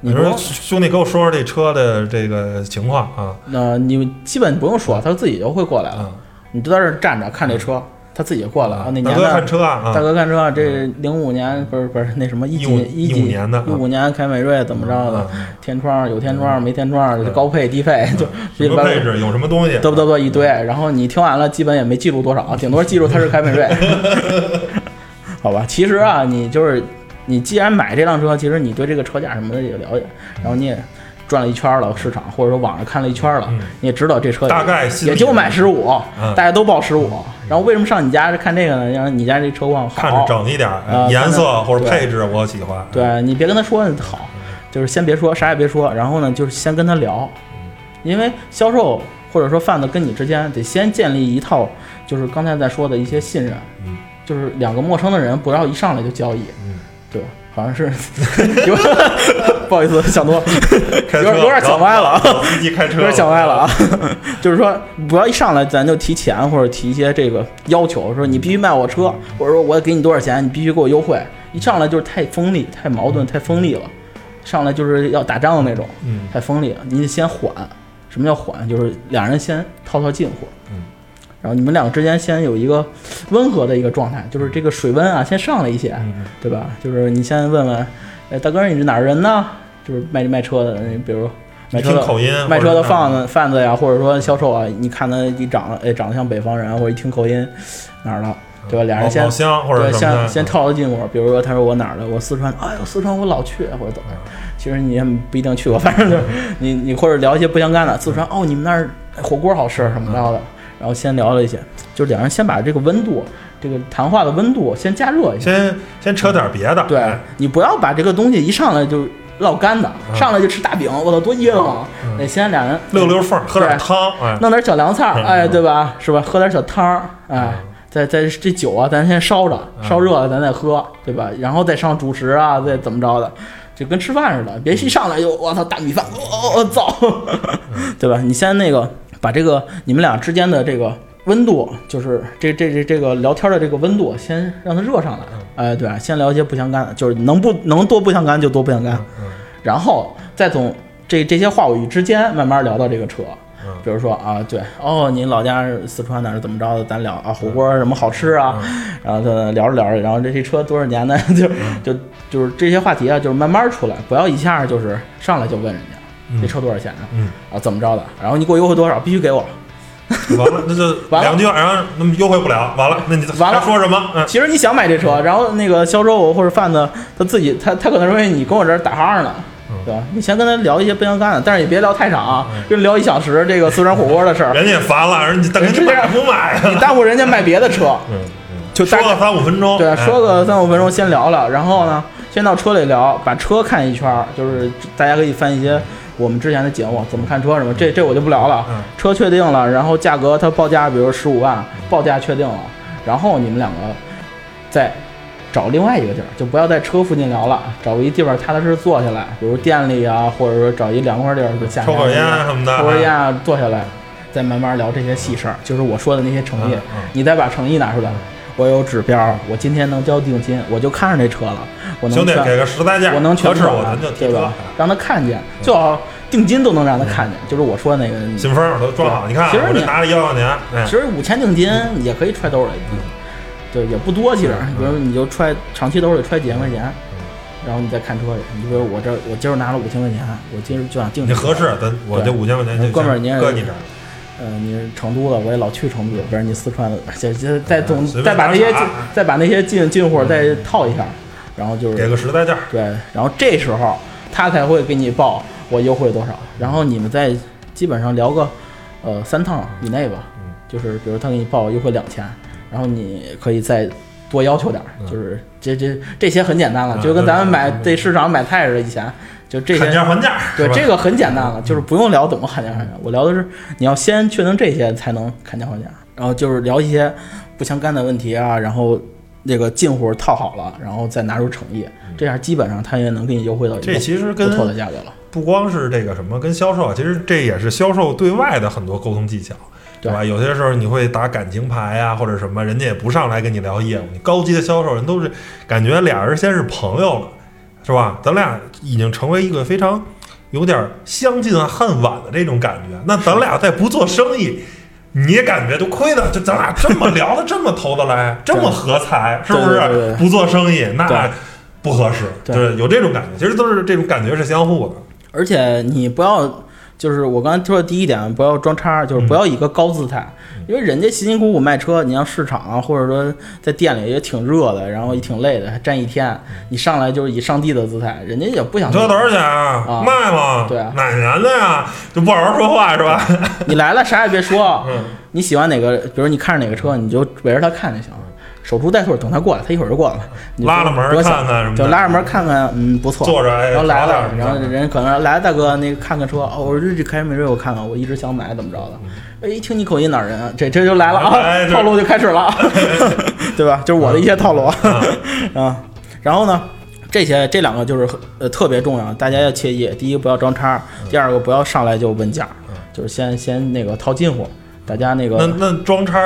你说兄弟，给我说说这车的这个情况啊？那你基本不用说，他自己就会过来了。嗯你就在这站着看这车。他自己过了啊，那年的大哥看车啊，大哥看车，这零五年不是不是那什么一几一几年的，一五年凯美瑞怎么着的？天窗有天窗没天窗，高配低配就什么配置有什么东西，嘚啵嘚啵一堆。然后你听完了，基本也没记住多少，顶多记住它是凯美瑞。好吧，其实啊，你就是你既然买这辆车，其实你对这个车价什么的也了解，然后你也。转了一圈了市场，或者说网上看了一圈了，你也知道这车大概也就买十五，大家都报十五。然后为什么上你家看这个呢？让你家这车况好，看着整一点，颜色或者配置我喜欢。对你别跟他说好，就是先别说啥也别说，然后呢就是先跟他聊，因为销售或者说贩子跟你之间得先建立一套，就是刚才在说的一些信任，就是两个陌生的人不要一上来就交易，对吧？好像是，有不好意思，想多，有点有点想歪了啊。司机开车有点想歪了啊。就是说，不要一上来咱就提钱或者提一些这个要求，说你必须卖我车，或者说我给你多少钱，你必须给我优惠。一上来就是太锋利、太矛盾、太锋利了，上来就是要打仗的那种，太锋利了。你得先缓。什么叫缓？就是两人先套套近乎。然后你们两个之间先有一个温和的一个状态，就是这个水温啊先上来一些，对吧？就是你先问问，哎，大哥你是哪儿人呢？就是卖卖车的，比如卖车的口音，卖车的贩子贩子呀，或者说销售啊，你看他一长得哎长得像北方人，或者一听口音哪儿的，对吧？俩人先对先先套套近乎，比如说他说我哪儿的，我四川，哎呦四川我老去或者怎么，其实你也不一定去过，反正就是你你或者聊一些不相干的，四川哦你们那儿火锅好吃什么着的。然后先聊了一些，就是两人先把这个温度，这个谈话的温度先加热一下，先先扯点别的。对你不要把这个东西一上来就唠干的，上来就吃大饼，我操多噎得慌。得先两人溜溜缝，喝点汤，弄点小凉菜，哎，对吧？是吧？喝点小汤，哎，再再这酒啊，咱先烧着，烧热了咱再喝，对吧？然后再上主食啊，再怎么着的，就跟吃饭似的，别一上来就我操大米饭，我操，对吧？你先那个。把这个你们俩之间的这个温度，就是这这这这个聊天的这个温度，先让它热上来。哎，对，先聊一些不相干的，就是能不能多不相干就多不相干。然后再从这这些话语之间慢慢聊到这个车。比如说啊，对，哦，您老家是四川哪儿怎么着的？咱聊啊，火锅什么好吃啊？然后他聊着聊着，然后这些车多少年的？就就就是这些话题啊，就是慢慢出来，不要一下就是上来就问人家。这车多少钱啊？嗯啊，怎么着的？然后你给我优惠多少？必须给我。完了，那就 完了两句，然后那么优惠不了。完了，那你完了说什么？嗯，其实你想买这车，然后那个销售或者贩子他自己，他他可能认为你跟我这儿打哈呢，对吧？你先跟他聊一些不相干的，但是也别聊太长啊，就聊一小时这个四川火锅的事儿。人家也烦了，人家人家买不买？你耽误人家卖别的车。嗯嗯，就说个三五分钟。对，说个三五分钟先聊聊，然后呢，先到车里聊，把车看一圈，就是大家可以翻一些。我们之前的节目怎么看车什么，这这我就不聊了。车确定了，然后价格它报价，比如十五万，报价确定了，然后你们两个再找另外一个地儿，就不要在车附近聊了，找个一地方踏踏实实坐下来，比如店里啊，或者说找一凉快地儿，就下抽根烟什么的，抽根烟坐下来，再慢慢聊这些细事儿，就是我说的那些诚意，你再把诚意拿出来。我有指标，我今天能交定金，我就看上这车了。我能兄弟给个实在价，我能全款，对吧？让他看见，最好定金都能让他看见，就是我说那个信封都装好，你看，其实你拿了一万块钱，其实五千定金也可以揣兜里，对，也不多，其实，比如你就揣长期兜里揣几千块钱，然后你再看车去。你比如我这，我今儿拿了五千块钱，我今儿就想定。你合适，咱我这五千块钱，哥们儿，您搁你这儿。嗯，你是成都的，我也老去成都，不是你四川的，再再再总再把那些再把那些进进货再套一下，然后就是给个实在价。对，然后这时候他才会给你报我优惠多少，然后你们再基本上聊个呃三趟以内吧，就是比如他给你报优惠两千，然后你可以再多要求点，就是这这这些很简单了，就跟咱们买在市场买菜似的，以前。就这些砍价还价，对这个很简单了，就是不用聊怎么砍价还价。我聊的是你要先确定这些才能砍价还价，然后就是聊一些不相干的问题啊，然后那个近乎套好了，然后再拿出诚意，这样基本上他也能给你优惠到这其实跟不错的价格了。不光是这个什么跟销售，其实这也是销售对外的很多沟通技巧，对吧？有些时候你会打感情牌啊，或者什么，人家也不上来跟你聊业务，你高级的销售人都是感觉俩人先是朋友了。是吧？咱俩已经成为一个非常有点相近恨晚的这种感觉。那咱俩再不做生意，你也感觉就亏的。就咱俩这么聊的这么投得来，这么合财，是不是？不做生意那不合适。对，有这种感觉，其实都是这种感觉是相互的。而且你不要。就是我刚才说的第一点，不要装叉，就是不要以一个高姿态，因为人家辛辛苦苦卖车，你像市场啊，或者说在店里也挺热的，然后也挺累的，还站一天，你上来就是以上帝的姿态，人家也不想。车多少钱啊？卖吗？对啊。哪年的呀？就不好好说话是吧？你来了啥也别说，你喜欢哪个，比如你看着哪个车，你就围着它看就行了。守株待兔，等他过来，他一会儿就过来了。拉了门看看什么？就拉着门看看，嗯，不错。坐着，然后来了，然后人可能来大哥，那个看看车。哦，我说这凯美瑞，我看看，我一直想买，怎么着的？哎，一听你口音哪儿人？这这就来了啊，套路就开始了，对吧？就是我的一些套路 啊。然后呢，这些这两个就是呃特别重要，大家要切记：第一个不要装叉，第二个不要上来就问价，就是先先那个套近乎。大家那个那那装叉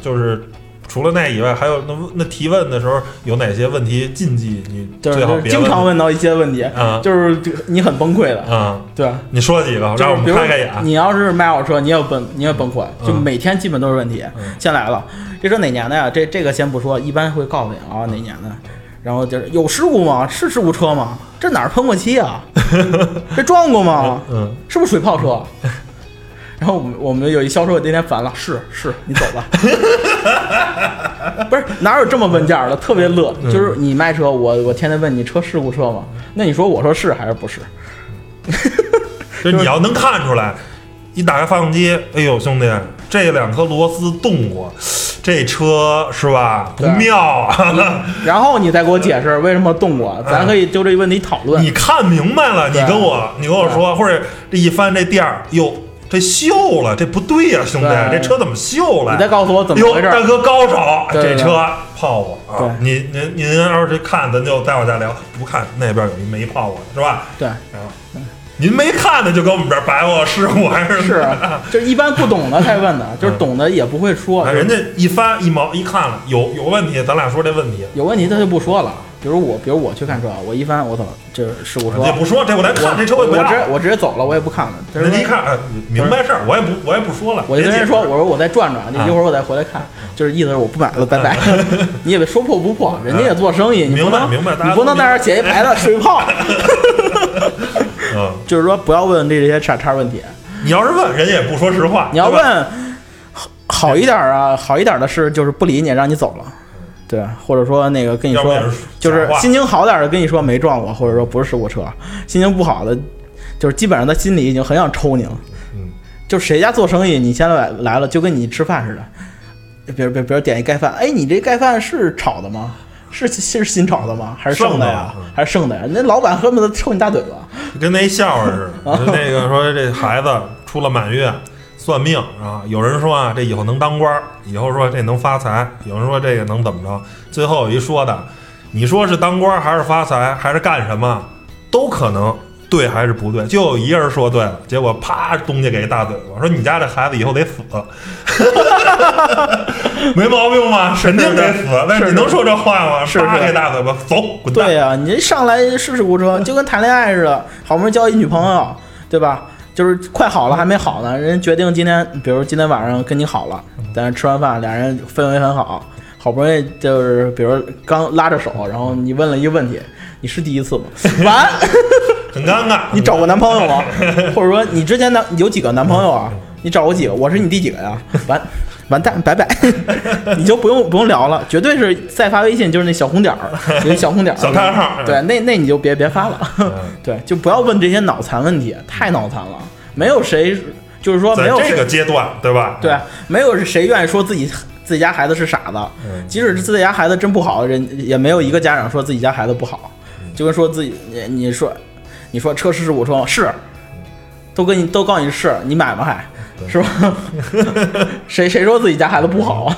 就是。除了那以外，还有那那提问的时候有哪些问题禁忌？你最好别经常问到一些问题啊，就是你很崩溃的啊。对，你说几个，让我们开开眼。你要是卖我车，你也崩，你也崩溃，就每天基本都是问题。先来了，这车哪年的呀？这这个先不说，一般会告诉你啊哪年的。然后就是有事故吗？是事故车吗？这哪儿喷过漆啊？这撞过吗？嗯，是不是水泡车？然后我们我们有一销售那天烦了，是是，你走吧。不是哪有这么问价的，特别乐。就是你卖车，我我天天问你车事故车吗？那你说我说是还是不是？就你要能看出来，一打开发动机，哎呦兄弟，这两颗螺丝动过，这车是吧？不妙啊。然后你再给我解释为什么动过，咱可以就这个问题讨论。你看明白了，你跟我你跟我说，或者这一翻这垫儿，哟。这锈了，这不对呀，兄弟，这车怎么锈了？你再告诉我怎么回事？大哥高手，这车泡过啊！您您您要是看，咱就再往下聊；不看，那边有一没泡过的，是吧？对。然后您没看的就跟我们这儿白话师傅还是是？就一般不懂的才问的，就是懂的也不会说。人家一翻一毛一看了，有有问题，咱俩说这问题。有问题他就不说了。比如我，比如我去看车，我一翻，我操，这事故车。也不说，这我来看这车，我我直接我直接走了，我也不看了。人一看，明白事儿，我也不我也不说了。我就跟人说，我说我再转转，一会儿我再回来看，就是意思是我不买了，拜拜。你也说破不破，人家也做生意，你明白明白？你不能在这儿写一牌子水泡。嗯，就是说不要问这些叉叉问题。你要是问，人家也不说实话。你要问好好一点啊，好一点的是就是不理你，让你走了。对，或者说那个跟你说，就是心情好点的跟你说没撞过，或者说不是事故车。心情不好的，就是基本上他心里已经很想抽你了。嗯，就谁家做生意，你现在来了就跟你吃饭似的。比如，比如，比如点一盖饭，哎，你这盖饭是炒的吗？是是新炒的吗？还是剩的呀？还是剩的呀？那老板恨不得抽你大嘴巴。跟那笑话似的，那个说这孩子出了满月。算命啊！有人说啊，这以后能当官儿，以后说这能发财，有人说这个能怎么着？最后有一说的，你说是当官还是发财还是干什么，都可能对还是不对？就有一人说对了，结果啪，东家给一大嘴巴，说你家这孩子以后得死，没毛病吧？肯定得死，那你能说这话吗？是啪给大嘴巴，走，滚蛋！对呀，你这上来试试故车，就跟谈恋爱似的，好不容易交一女朋友。对吧？就是快好了还没好呢，人决定今天，比如今天晚上跟你好了，但是吃完饭俩人氛围很好，好不容易就是比如刚拉着手，然后你问了一个问题，你是第一次吗？完，很尴尬。你找过男朋友吗？或者说你之前男有几个男朋友啊？你找过几个？我是你第几个呀？完。完蛋，拜拜，你就不用不用聊了，绝对是再发微信就是那小红点儿，那小红点儿，小叹号。对，那那你就别别发了，对，就不要问这些脑残问题，太脑残了。没有谁就是说没有这个阶段，对吧？对，没有谁愿意说自己自己家孩子是傻子，即使是自己家孩子真不好，人也没有一个家长说自己家孩子不好，就跟说自己你你说你说车是我说是，都跟你都告诉你是，你买吗还？是吧？谁谁说自己家孩子不好啊？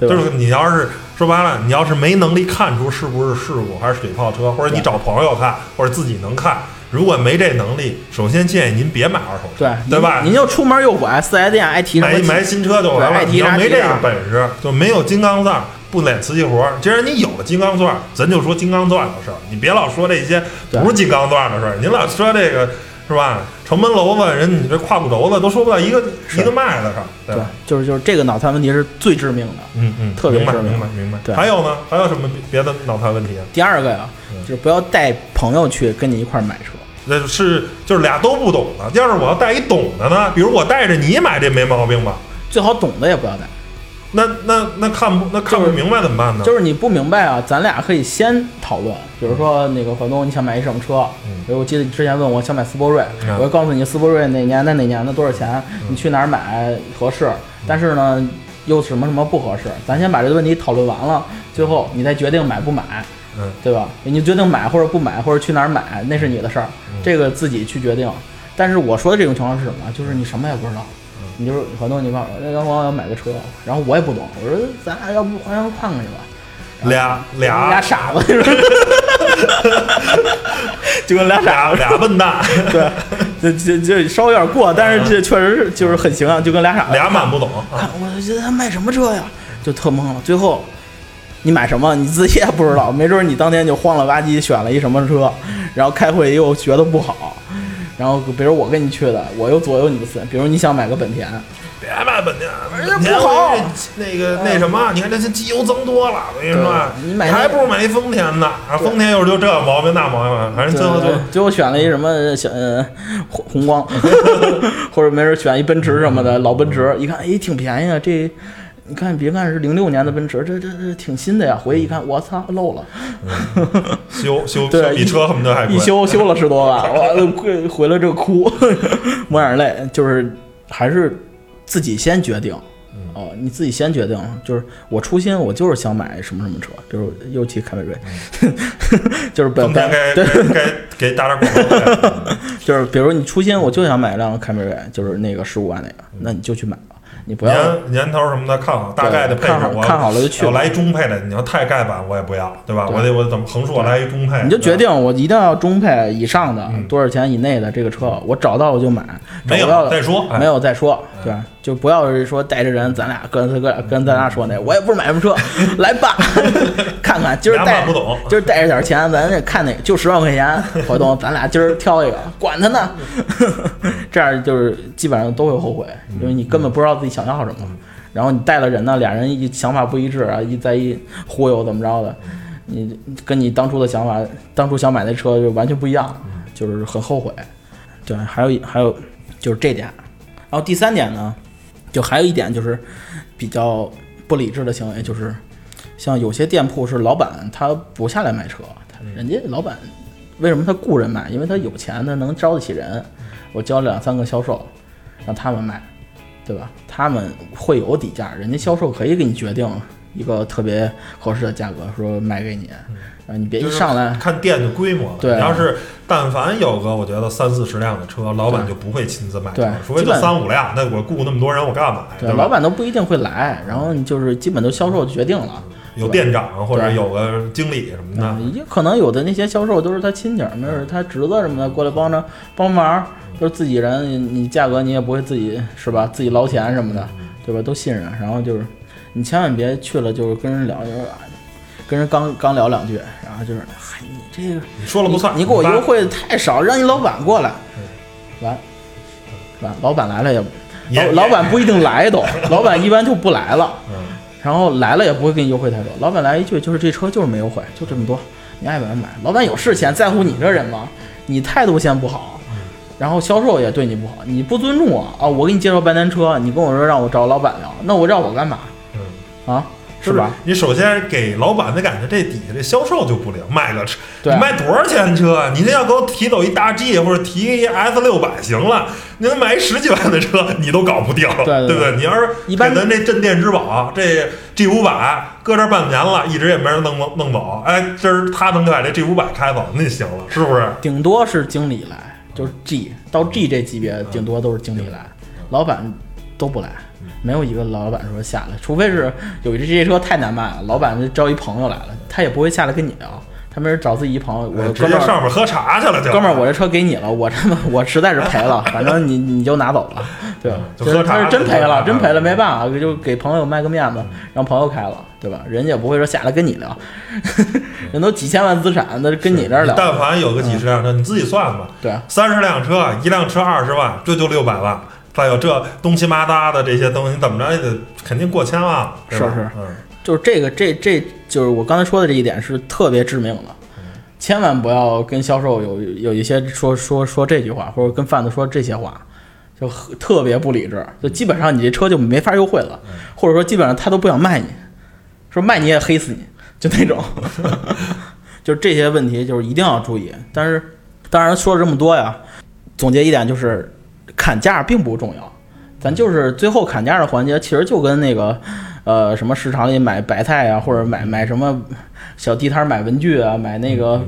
就是你要是说白了，你要是没能力看出是不是事故还是水泡车，或者你找朋友看，或者自己能看，如果没这能力，首先建议您别买二手车，对对吧？您就出门右拐四 S 店爱提买买新车就完了。你要没这个本事，就没有金刚钻，不揽瓷器活。既然你有了金刚钻，咱就说金刚钻的事儿，你别老说这些不是金刚钻的事儿。您老说这个。是吧？城门楼子，人你这胯骨轴子都说不到一个一个麦子上，对，就是就是这个脑残问题是最致命的，嗯嗯，特别致命，明白明白。对，还有呢？还有什么别的脑残问题啊？第二个呀，就是不要带朋友去跟你一块买车，那是就是俩都不懂的。要是我要带一懂的呢？比如我带着你买这没毛病吧？最好懂的也不要带。那那那看不那看不明白怎么办呢？就是你不明白啊，咱俩可以先讨论。比如说那个房东，你想买一什么车？比如我记得你之前问我想买斯铂瑞，我就告诉你斯铂瑞哪年的哪年的多少钱，你去哪儿买合适？但是呢，又什么什么不合适？咱先把这个问题讨论完了，最后你再决定买不买，嗯对吧？你决定买或者不买或者去哪儿买，那是你的事儿，这个自己去决定。但是我说的这种情况是什么？就是你什么也不知道。你就是很多，你告诉我，要我要买个车，然后我也不懂，我说咱俩要不互相看看去吧？俩俩俩傻子，就跟俩傻子俩笨蛋，对，这这这稍微有点过，但是这确实是就是很形象，就跟俩傻子俩满不懂。我觉得他卖什么车呀？就特懵了。最后你买什么你自己也不知道，没准你当天就慌了吧唧选了一什么车，然后开会又觉得不好。然后，比如我跟你去的，我又左右你的思比如你想买个本田，别买本田，本田不好。那个那什么，你看这些机油增多了，我跟你说，你买还不如买一丰田呢。啊，丰田又是就这毛病那毛病，反正最后就最后选了一什么小红红光，或者没人选一奔驰什么的老奔驰，一看哎挺便宜啊这。你看，别看是零六年的奔驰，这这这挺新的呀。回去一看，我操，漏了。修修对比车恨不得还贵。一 修修了十多万，我回回来这哭，抹眼泪。就是还是自己先决定。哦，你自己先决定。就是我初心，我就是想买什么什么车，比如尤其凯美瑞，就是本该该给打点广告。就是比如你初心，我就想买一辆凯美瑞，就是那个十五万那个，那你就去买吧。你不要年年头什么的看好，大概的配置我看好了就去。我来一中配的，你要太盖板我也不要，对吧？我得我怎么横竖我来一中配？你就决定我一定要中配以上的多少钱以内的这个车，我找到我就买。没有再说，没有再说，对，就不要是说带着人，咱俩跟跟跟咱俩说那，我也不是买什么车，来吧，看看今儿带不懂，今儿带着点钱，咱这看哪就十万块钱，活动，咱俩今儿挑一个，管他呢，这样就是基本上都会后悔，因为你根本不知道自己。想要什么，然后你带了人呢，俩人一想法不一致啊，一再一忽悠怎么着的，你跟你当初的想法，当初想买那车就完全不一样，就是很后悔。对，还有还有就是这点，然后第三点呢，就还有一点就是比较不理智的行为，就是像有些店铺是老板他不下来卖车，他人家老板为什么他雇人卖？因为他有钱，他能招得起人，我交两三个销售让他们卖。对吧？他们会有底价，人家销售可以给你决定一个特别合适的价格，说卖给你，啊，你别一上来看店的规模。对，要是但凡有个我觉得三四十辆的车，老板就不会亲自卖车，除非就三五辆，那我雇那么多人我干嘛呀？对，老板都不一定会来，然后就是基本都销售决定了，有店长或者有个经理什么的，也可能有的那些销售都是他亲戚，没准他侄子什么的过来帮着帮忙。都是自己人，你价格你也不会自己是吧？自己捞钱什么的，对吧？都信任。然后就是，你千万别去了，就是跟人聊，就是跟人刚刚聊两句，然后就是，嗨，你这个你说了不算，你给我优惠的太少，让你老板过来。完完，老板来了也老老板不一定来都，老板一般就不来了。然后来了也不会给你优惠太多，老板来一句就是这车就是没优惠，就这么多，你爱买买。老板有事钱，在乎你这人吗？你态度先不好，然后销售也对你不好，你不尊重我啊！我给你介绍半天车，你跟我说让我找老板聊，那我让我干嘛？啊？是吧？你首先给老板的感觉，这底下这销售就不灵。卖个车，你卖多少钱车？你这要给我提走一大 G 或者提一 S 六百行了。你能买一十几万的车，你都搞不定，对不对？你要是一般咱这镇店之宝，这 G 五百搁这半年了，一直也没人弄弄弄走。哎，今儿他能把这 G 五百开走，那行了，是不是？顶多是经理来，就是 G 到 G 这级别，顶多都是经理来，老板都不来。没有一个老板说下来，除非是有一这些车太难卖了，老板就招一朋友来了，他也不会下来跟你聊，他没人找自己一朋友，我哥们上面喝茶去了，哥们儿，我这车给你了，我这么我实在是赔了，反正你你就拿走了，对吧？他是真赔了，真赔了，没办法，就给朋友卖个面子，让朋友开了，对吧？人家也不会说下来跟你聊，人都几千万资产，那跟你这儿聊。但凡有个几十辆车，你自己算吧，对，三十辆车，一辆车二十万，这就六百万。再有这东西麻搭的这些东西，怎么着也得肯定过千万，是是，嗯，就是这个这这就是我刚才说的这一点是特别致命的，千万不要跟销售有有一些说说说这句话，或者跟贩子说这些话，就特别不理智，就基本上你这车就没法优惠了，或者说基本上他都不想卖你，说卖你也黑死你，就那种，就是这些问题就是一定要注意。但是当然说了这么多呀，总结一点就是。砍价并不重要，咱就是最后砍价的环节，其实就跟那个，呃，什么市场里买白菜啊，或者买买什么小地摊买文具啊，买那个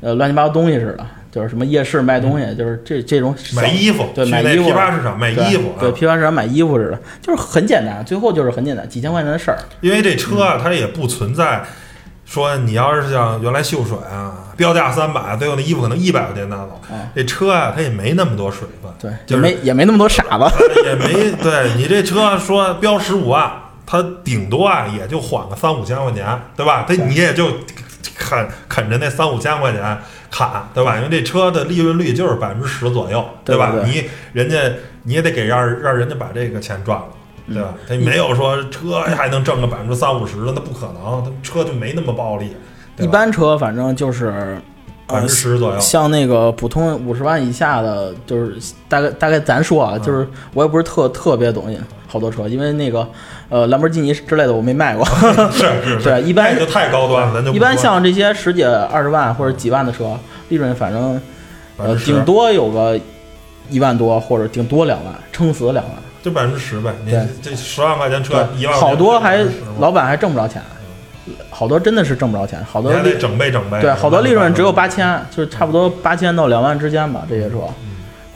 呃乱七八糟东西似的，就是什么夜市卖东西，就是这这种买衣服，对，买衣服，批发市场买衣服，对，批发市场买衣服似的，就是很简单，最后就是很简单，几千块钱的事儿。因为这车啊，它也不存在。说你要是像原来秀水啊，标价三百，最后那衣服可能一百块钱拿走。这车啊，它也没那么多水分，对，就没也没那么多傻子，也没对你这车说标十五万，它顶多啊也就缓个三五千块钱，对吧？它你也就啃啃着那三五千块钱砍，对吧？因为这车的利润率就是百分之十左右，对吧？你人家你也得给让让人家把这个钱赚了。对吧？他没有说车还能挣个百分之三五十的，那不可能。他车就没那么暴利。一般车反正就是百分之十左右。像那个普通五十万以下的，就是大概大概咱说啊，就是我也不是特特别懂好多车，因为那个呃兰博基尼之类的我没卖过。是 是。对，一般就太高端了，咱就一般像这些十几二十万或者几万的车，利润反正呃顶多有个一万多，或者顶多两万，撑死两万。就百分之十呗，你这十万块钱车一万，好多还老板还挣不着钱，好多真的是挣不着钱，好多还得整备整备。对，好多利润只有八千，就是差不多八千到两万之间吧，这些车，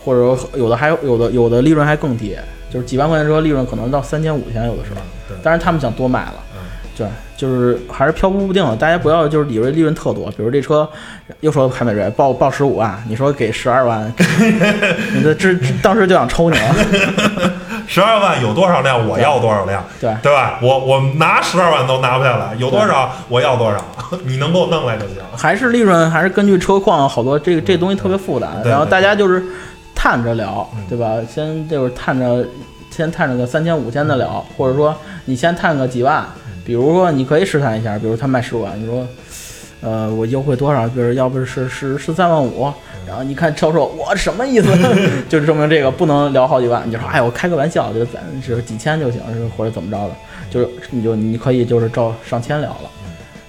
或者有的还有的有的利润还更低，就是几万块钱车利润可能到三千五千有的时候，但是他们想多卖了。对，就是还是漂浮不定的，大家不要就是以为利润特多。比如这车，又说凯美瑞报报十五万，你说给十二万，你这这当时就想抽你了。十二万有多少辆，我要多少辆，对对吧？我我拿十二万都拿不下来，有多少我要多少，你能给我弄来就行。还是利润还是根据车况，好多这个这东西特别复杂，然后大家就是探着聊，对吧？先就是探着，先探着个三千五千的聊，或者说你先探个几万。比如说，你可以试探一下，比如他卖十五万，你说，呃，我优惠多少？比如要不是十十三万五，然后你看销售，我什么意思？就证明这个不能聊好几万。你就说，哎，我开个玩笑，就咱是几千就行，是或者怎么着的，就是你就你可以就是照上千聊了。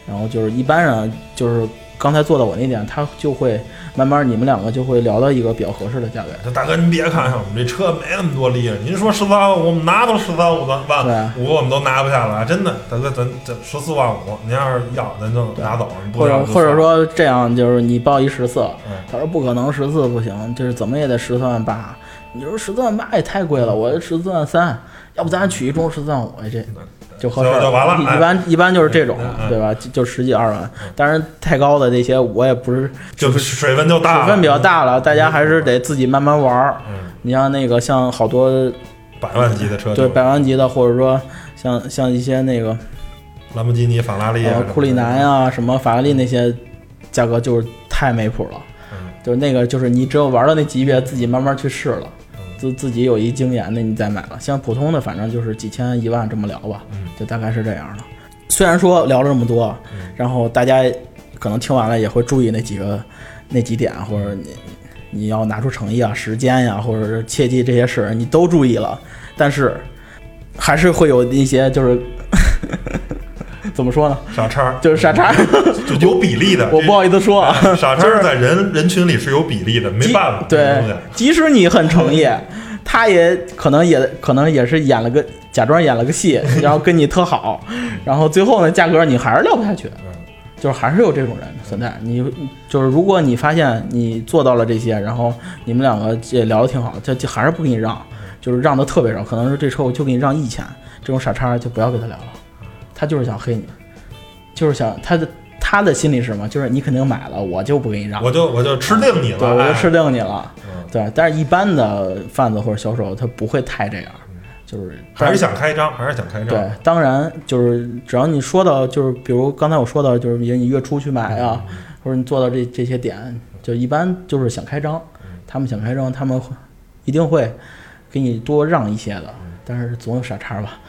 然后就是一般人就是。刚才做到我那点，他就会慢慢，你们两个就会聊到一个比较合适的价格。大哥，您别看我们这车没那么多利润，您说十三万，我们拿都十三五万五，我们都拿不下来，真的。大哥，咱这十四万五，您要是要，咱就拿走。或者或者说这样，就是你报一十四，他说不可能，十四不行，就是怎么也得十四万八。你说十四万八也太贵了，我十四万三，要不咱取一中十四万五，这。就合适，一般一般就是这种，对吧？就十几二万，当然太高的那些我也不是，就水分就大，水分比较大了，大家还是得自己慢慢玩儿。你像那个像好多百万级的车，对百万级的，或者说像像一些那个兰博基尼、法拉利、库里南啊，什么法拉利那些价格就是太没谱了。就是那个就是你只有玩到那级别，自己慢慢去试了，自自己有一经验，那你再买了。像普通的，反正就是几千一万这么聊吧，就大概是这样的。虽然说聊了这么多，然后大家可能听完了也会注意那几个那几点，或者你你要拿出诚意啊、时间呀，或者是切记这些事，你都注意了，但是还是会有一些就是。怎么说呢？傻叉就是傻叉，就有比例的。我不好意思说啊，傻叉在人人群里是有比例的，没办法。对，即使你很诚意，他也可能也可能也是演了个假装演了个戏，然后跟你特好，然后最后呢，价格你还是聊不下去。就是还是有这种人存在。你就是如果你发现你做到了这些，然后你们两个也聊得挺好，他就还是不给你让，就是让的特别少，可能是这车我就给你让一千，这种傻叉就不要跟他聊了。他就是想黑你，就是想他的他的心理是什么？就是你肯定买了，我就不给你让，我就我就吃定你了，对，我就吃定你了，对。但是，一般的贩子或者销售，他不会太这样，就是还是想开张，还是想开张。对，当然就是只要你说到，就是比如刚才我说到，就是比如你月初去买啊，或者你做到这这些点，就一般就是想开张，他们想开张，他们一定会给你多让一些的。但是总有傻叉吧，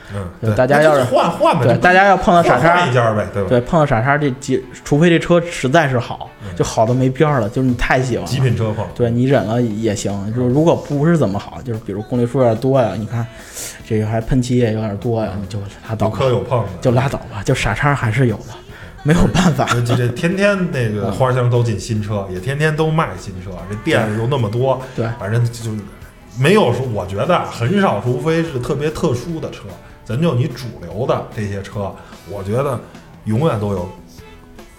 嗯，大家要是换换对，大家要碰到傻叉一家呗，对吧？对，碰到傻叉这几，除非这车实在是好，就好的没边儿了，就是你太喜欢极品车况，对你忍了也行。就是如果不是怎么好，就是比如公里数有点多呀，你看这个还喷漆也有点多呀，你就拉倒，有磕有碰的，就拉倒吧。就傻叉还是有的，没有办法。这这 天天那个花香都进新车，也天天都卖新车，这店又那么多，对，反正就。没有说，我觉得很少，除非是特别特殊的车，咱就你主流的这些车，我觉得永远都有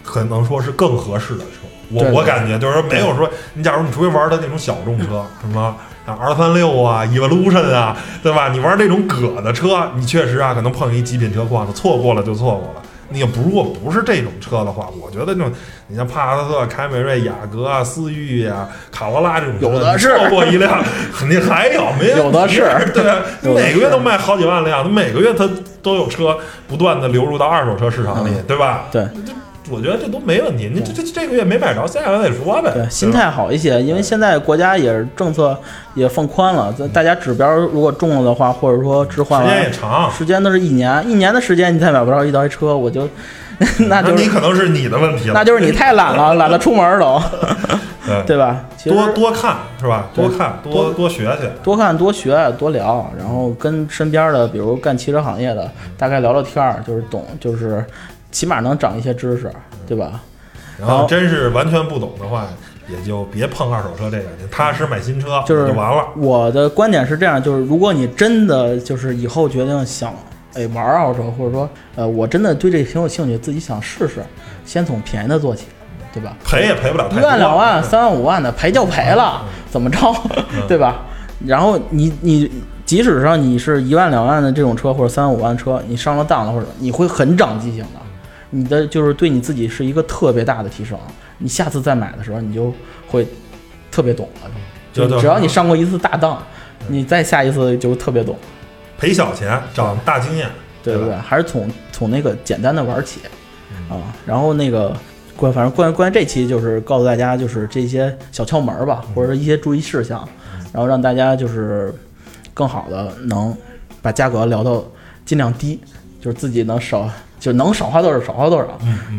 可能说是更合适的车。我我感觉就是说，没有说你假如你除非玩的那种小众车，什么像 R 三六啊、Evolution 啊，对吧？你玩这种葛的车，你确实啊，可能碰一极品车况，错过了就错过了。你不如果不是这种车的话，我觉得那种你像帕萨特、凯美瑞、雅阁啊、思域啊、卡罗拉这种有的是，错过一辆肯定还有，没有的是，对，每个月都卖好几万辆，每个月它都有车不断的流入到二手车市场里，对吧？对。我觉得这都没问题，你这这这个月没买着，下个月再说呗。对，心态好一些，因为现在国家也是政策也放宽了，大家指标如果中了的话，或者说置换时间也长，时间都是一年，一年的时间你再买不着一台车，我就 那就是你可能是你的问题了，那就是你太懒了，懒得出门都，对 吧？多多看是吧？多看多多学去，多看多学多聊，然后跟身边的比如干汽车行业的大概聊聊天儿，就是懂就是。起码能长一些知识，对吧？然后真是完全不懂的话，也就别碰二手车这个，你踏实买新车就是就完了。我的观点是这样，就是如果你真的就是以后决定想哎玩二手车，或者说呃我真的对这挺有兴趣，自己想试试，先从便宜的做起，对吧？赔也赔不了一万两万三万五万的赔就赔了，怎么着，对吧？然后你你即使说你是一万两万的这种车或者三万五万车，你上了当了或者你会很长记性的。你的就是对你自己是一个特别大的提升，你下次再买的时候，你就会特别懂了。就只要你上过一次大当，你再下一次就特别懂。赔小钱长大经验，对不对，还是从从那个简单的玩起啊。然后那个关，反正关关于这期就是告诉大家，就是这些小窍门吧，或者一些注意事项，然后让大家就是更好的能把价格聊到尽量低，就是自己能少。就能少花多少少花多少，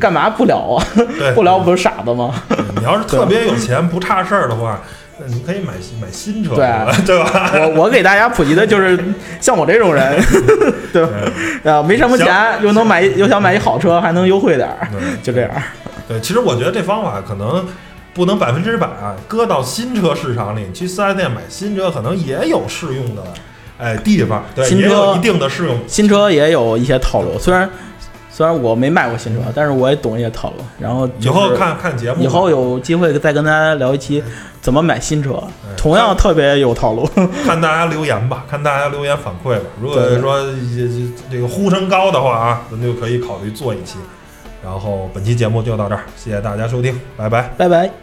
干嘛不聊啊？不聊不是傻子吗？你要是特别有钱不差事儿的话，那你可以买买新车，对对吧？我我给大家普及的就是像我这种人，对吧？啊，没什么钱又能买又想买一好车，还能优惠点儿，就这样。对，其实我觉得这方法可能不能百分之百啊，搁到新车市场里，去四 S 店买新车可能也有适用的哎地方，对，新车一定的适用，新车也有一些套路，虽然。虽然我没卖过新车，但是我也懂一些套路。然后以后看看节目，以后有机会再跟大家聊一期怎么买新车，同样特别有套路。看大家留言吧，看大家留言反馈吧。如果说这个呼声高的话啊，咱就可以考虑做一期。然后本期节目就到这儿，谢谢大家收听，拜拜，拜拜。